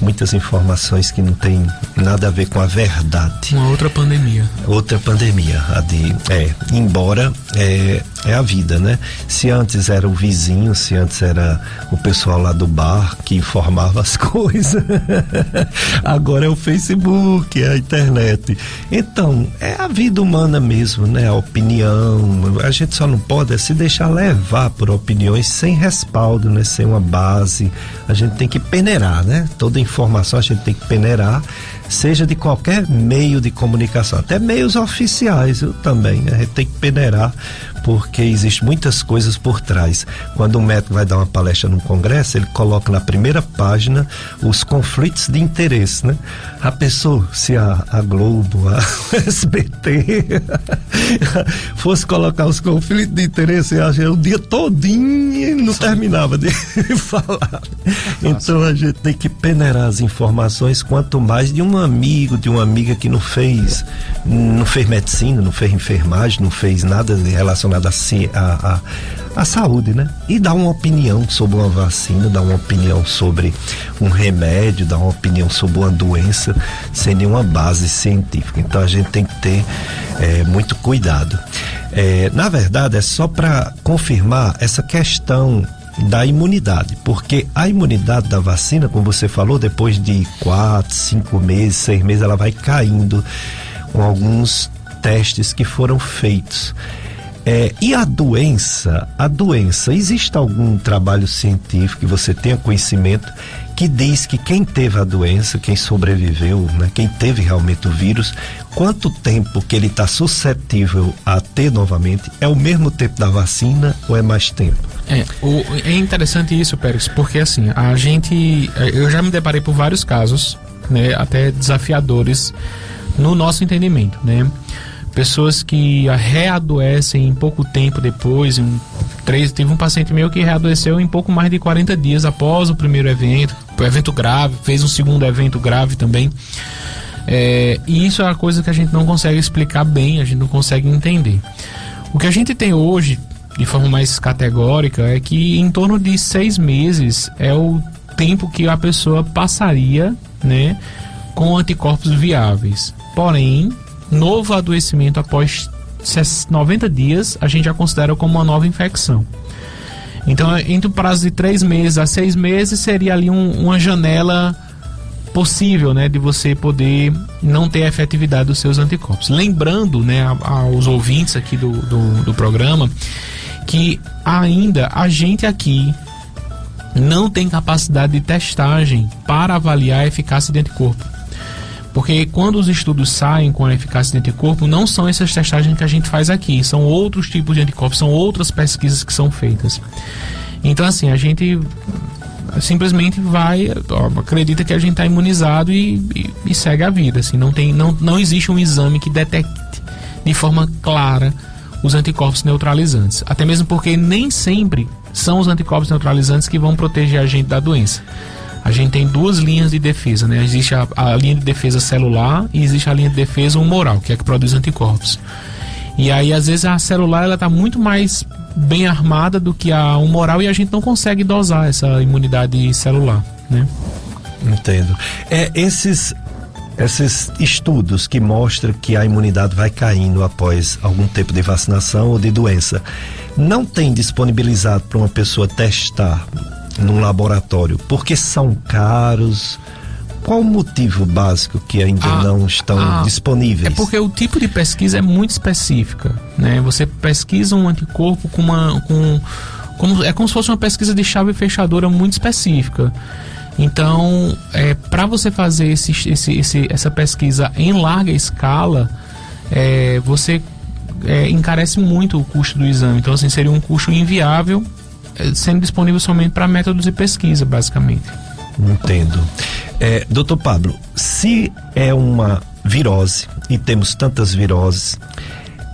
Muitas informações que não tem nada a ver com a verdade. Uma outra pandemia. Outra pandemia, a de, é, embora é, é a vida, né? Se antes era o vizinho, se antes era o pessoal lá do bar que informava as coisas, agora é o Facebook, é a internet. Então, é a vida humana mesmo, né? A opinião. A gente só não pode é se deixar levar por opiniões sem respaldo, né? Sem uma base. A gente tem que peneirar, né? Toda informação a gente tem que peneirar, seja de qualquer meio de comunicação, até meios oficiais eu também. A gente tem que peneirar porque existe muitas coisas por trás. Quando um médico vai dar uma palestra num congresso, ele coloca na primeira página os conflitos de interesse, né? A pessoa, se a, a Globo, a SBT fosse colocar os conflitos de interesse, acho o dia todinho não terminava de falar. Então a gente tem que peneirar as informações, quanto mais de um um amigo, de uma amiga que não fez, não fez medicina, não fez enfermagem, não fez nada relacionado a, a, a, a saúde, né? E dá uma opinião sobre uma vacina, dá uma opinião sobre um remédio, dá uma opinião sobre uma doença sem nenhuma base científica. Então a gente tem que ter é, muito cuidado. É, na verdade, é só para confirmar essa questão da imunidade, porque a imunidade da vacina, como você falou, depois de quatro, cinco meses, seis meses, ela vai caindo com alguns testes que foram feitos. É, e a doença, a doença, existe algum trabalho científico que você tenha conhecimento que diz que quem teve a doença, quem sobreviveu, né, quem teve realmente o vírus, quanto tempo que ele está suscetível a ter novamente, é o mesmo tempo da vacina ou é mais tempo? É, o, é interessante isso, Pérez, porque assim, a gente, é, eu já me deparei por vários casos, né, até desafiadores no nosso entendimento, né? pessoas que readoecem em pouco tempo depois. Um, três, teve um paciente meu que readoeceu em pouco mais de 40 dias após o primeiro evento, o evento grave, fez um segundo evento grave também. É, e isso é uma coisa que a gente não consegue explicar bem, a gente não consegue entender. O que a gente tem hoje, de forma mais categórica, é que em torno de seis meses é o tempo que a pessoa passaria, né, com anticorpos viáveis. Porém, novo adoecimento após 90 dias, a gente já considera como uma nova infecção. Então, entre o prazo de 3 meses a 6 meses, seria ali um, uma janela possível, né, de você poder não ter a efetividade dos seus anticorpos. Lembrando, né, aos ouvintes aqui do, do, do programa, que ainda a gente aqui não tem capacidade de testagem para avaliar a eficácia de anticorpo. Porque quando os estudos saem com a eficácia de anticorpo, não são essas testagens que a gente faz aqui, são outros tipos de anticorpos, são outras pesquisas que são feitas. Então, assim, a gente simplesmente vai, ó, acredita que a gente está imunizado e, e, e, segue a vida. Assim, não, tem, não, não existe um exame que detecte de forma clara os anticorpos neutralizantes. Até mesmo porque nem sempre são os anticorpos neutralizantes que vão proteger a gente da doença a gente tem duas linhas de defesa, né? Existe a, a, linha de defesa celular e existe a linha de defesa humoral, que é a que produz anticorpos. E aí, às vezes, a celular ela está muito mais bem armada do que a humoral e a gente não consegue dosar essa imunidade celular, né? Entendo. É, esses esses estudos que mostram que a imunidade vai caindo após algum tempo de vacinação ou de doença, não tem disponibilizado para uma pessoa testar num laboratório? Porque são caros? Qual o motivo básico que ainda ah, não estão ah, disponíveis? É porque o tipo de pesquisa é muito específica, né? Você pesquisa um anticorpo com uma com como, é como se fosse uma pesquisa de chave fechadora muito específica. Então, é, para você fazer esse, esse, esse, essa pesquisa em larga escala, é, você é, encarece muito o custo do exame. Então, assim, seria um custo inviável sendo disponível somente para métodos de pesquisa, basicamente. Entendo. É, doutor Pablo, se é uma virose, e temos tantas viroses,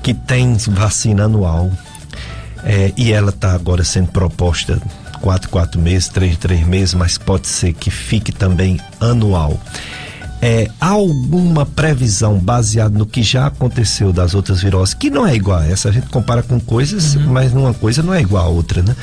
que tem vacina anual, é, e ela está agora sendo proposta quatro, quatro meses, três, três meses, mas pode ser que fique também anual. É, há alguma previsão baseada no que já aconteceu das outras viroses, que não é igual a essa, a gente compara com coisas, uhum. mas uma coisa não é igual a outra, né?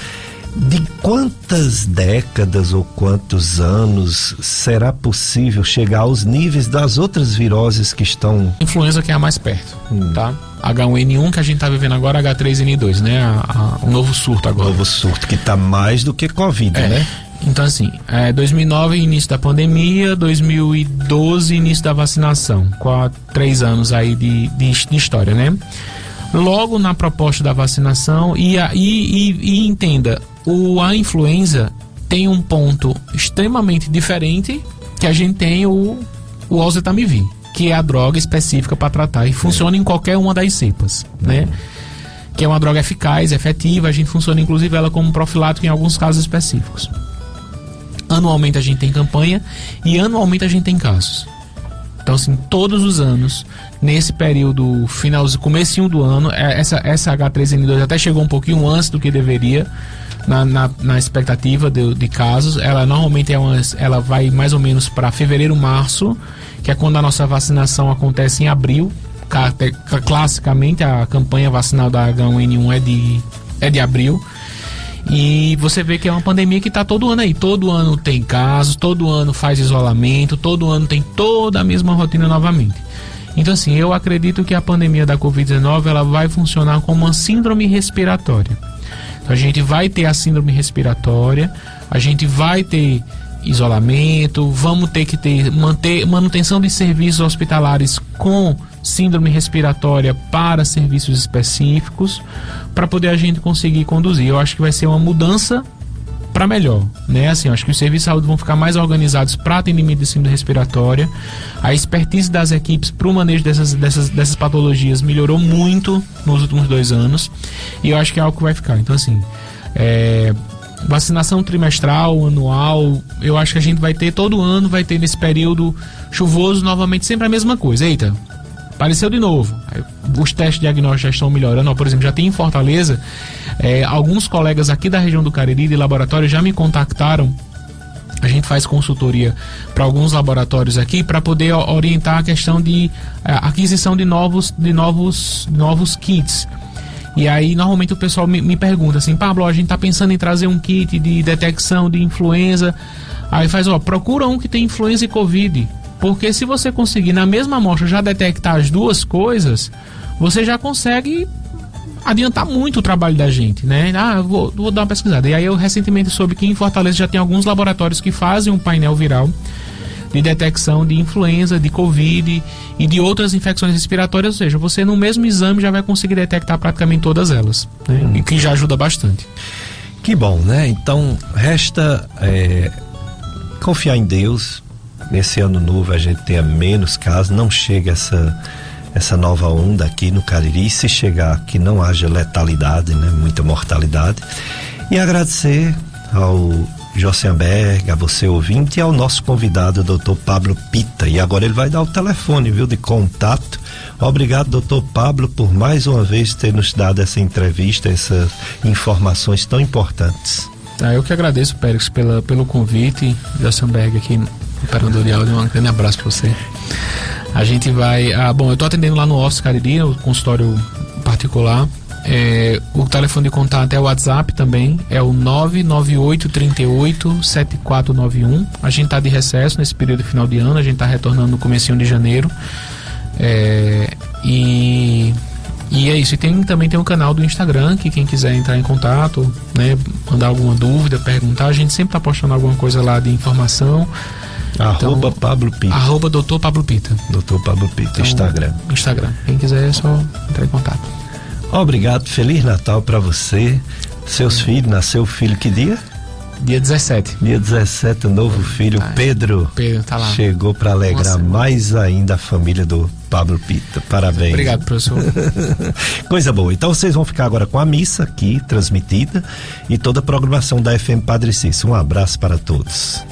De quantas décadas ou quantos anos será possível chegar aos níveis das outras viroses que estão. Influenza que é a mais perto, hum. tá? H1N1 que a gente tá vivendo agora, H3N2, né? A, a, o novo surto agora. O novo surto, que tá mais do que Covid, é. né? Então, assim, é, 2009, início da pandemia, 2012, início da vacinação. Quatro, três anos aí de, de, de história, né? Logo na proposta da vacinação, e, e, e, e entenda, o, a influenza tem um ponto extremamente diferente que a gente tem o, o oseltamivir, que é a droga específica para tratar e funciona em qualquer uma das cepas, né? Que é uma droga eficaz, efetiva, a gente funciona inclusive ela como profilático em alguns casos específicos. Anualmente a gente tem campanha e anualmente a gente tem casos. Então, assim, todos os anos, nesse período final, comecinho do ano, é, essa, essa H3N2 até chegou um pouquinho antes do que deveria na, na, na expectativa de, de, casos. Ela normalmente é uma, ela vai mais ou menos para fevereiro, março, que é quando a nossa vacinação acontece em abril. Classicamente, a campanha vacinal da H1N1 é de, é de abril. E você vê que é uma pandemia que está todo ano aí. Todo ano tem casos, todo ano faz isolamento, todo ano tem toda a mesma rotina novamente. Então, assim, eu acredito que a pandemia da Covid-19 ela vai funcionar como uma síndrome respiratória. Então, a gente vai ter a síndrome respiratória, a gente vai ter isolamento, vamos ter que ter manter manutenção de serviços hospitalares com síndrome respiratória para serviços específicos para poder a gente conseguir conduzir. Eu acho que vai ser uma mudança para melhor, né? Assim, acho que os serviços de saúde vão ficar mais organizados para atendimento de síndrome respiratória. A expertise das equipes para o manejo dessas, dessas, dessas patologias melhorou muito nos últimos dois anos e eu acho que é algo que vai ficar. Então, assim, é, vacinação trimestral, anual, eu acho que a gente vai ter todo ano, vai ter nesse período chuvoso novamente sempre a mesma coisa. Eita, apareceu de novo. Os testes diagnósticos já estão melhorando. Por exemplo, já tem em Fortaleza, é, alguns colegas aqui da região do Cariri de laboratório já me contactaram. A gente faz consultoria para alguns laboratórios aqui para poder orientar a questão de é, aquisição de novos, de novos, novos kits. E aí, normalmente o pessoal me, me pergunta assim, Pablo, a gente está pensando em trazer um kit de detecção de influenza. Aí faz, ó, procura um que tem influenza e Covid. Porque se você conseguir na mesma amostra já detectar as duas coisas, você já consegue adiantar muito o trabalho da gente, né? Ah, vou, vou dar uma pesquisada. E aí eu recentemente soube que em Fortaleza já tem alguns laboratórios que fazem um painel viral de detecção de influenza, de covid e de outras infecções respiratórias, ou seja, você no mesmo exame já vai conseguir detectar praticamente todas elas, né? Hum. e que já ajuda bastante. Que bom, né? Então resta é, confiar em Deus, nesse ano novo a gente tenha menos casos, não chegue essa essa nova onda aqui no Cariri, se chegar que não haja letalidade, né, muita mortalidade. E agradecer ao Jossenberg, a você ouvinte e ao nosso convidado, doutor Pablo Pita. E agora ele vai dar o telefone, viu, de contato. Obrigado, doutor Pablo, por mais uma vez ter nos dado essa entrevista, essas informações tão importantes. Ah, eu que agradeço, Pérez, pela, pelo convite, Jossenberg aqui operador de áudio, um grande abraço para você. A gente vai. Ah, bom, eu estou atendendo lá no Oscar Cariri, o consultório particular. É, o telefone de contato é o WhatsApp também, é o 998 38 7491. A gente está de recesso nesse período final de ano, a gente está retornando no começo de janeiro. É, e, e é isso. E tem, também tem um canal do Instagram que quem quiser entrar em contato, né, mandar alguma dúvida, perguntar, a gente sempre está postando alguma coisa lá de informação. Arroba então, Pablo Pita. Arroba Doutor Pablo Pita. Doutor Pablo Pita, então, Instagram. Instagram. Quem quiser é só entrar em contato. Obrigado, Feliz Natal para você. Seus filhos, nasceu filho que dia? Dia 17. Dia 17, o novo filho, Ai, Pedro. Pedro, tá lá. Chegou para alegrar Nossa, mais ainda a família do Pablo Pita. Parabéns. Obrigado, professor. Coisa boa. Então vocês vão ficar agora com a missa aqui transmitida e toda a programação da FM Padre Cícero. Um abraço para todos.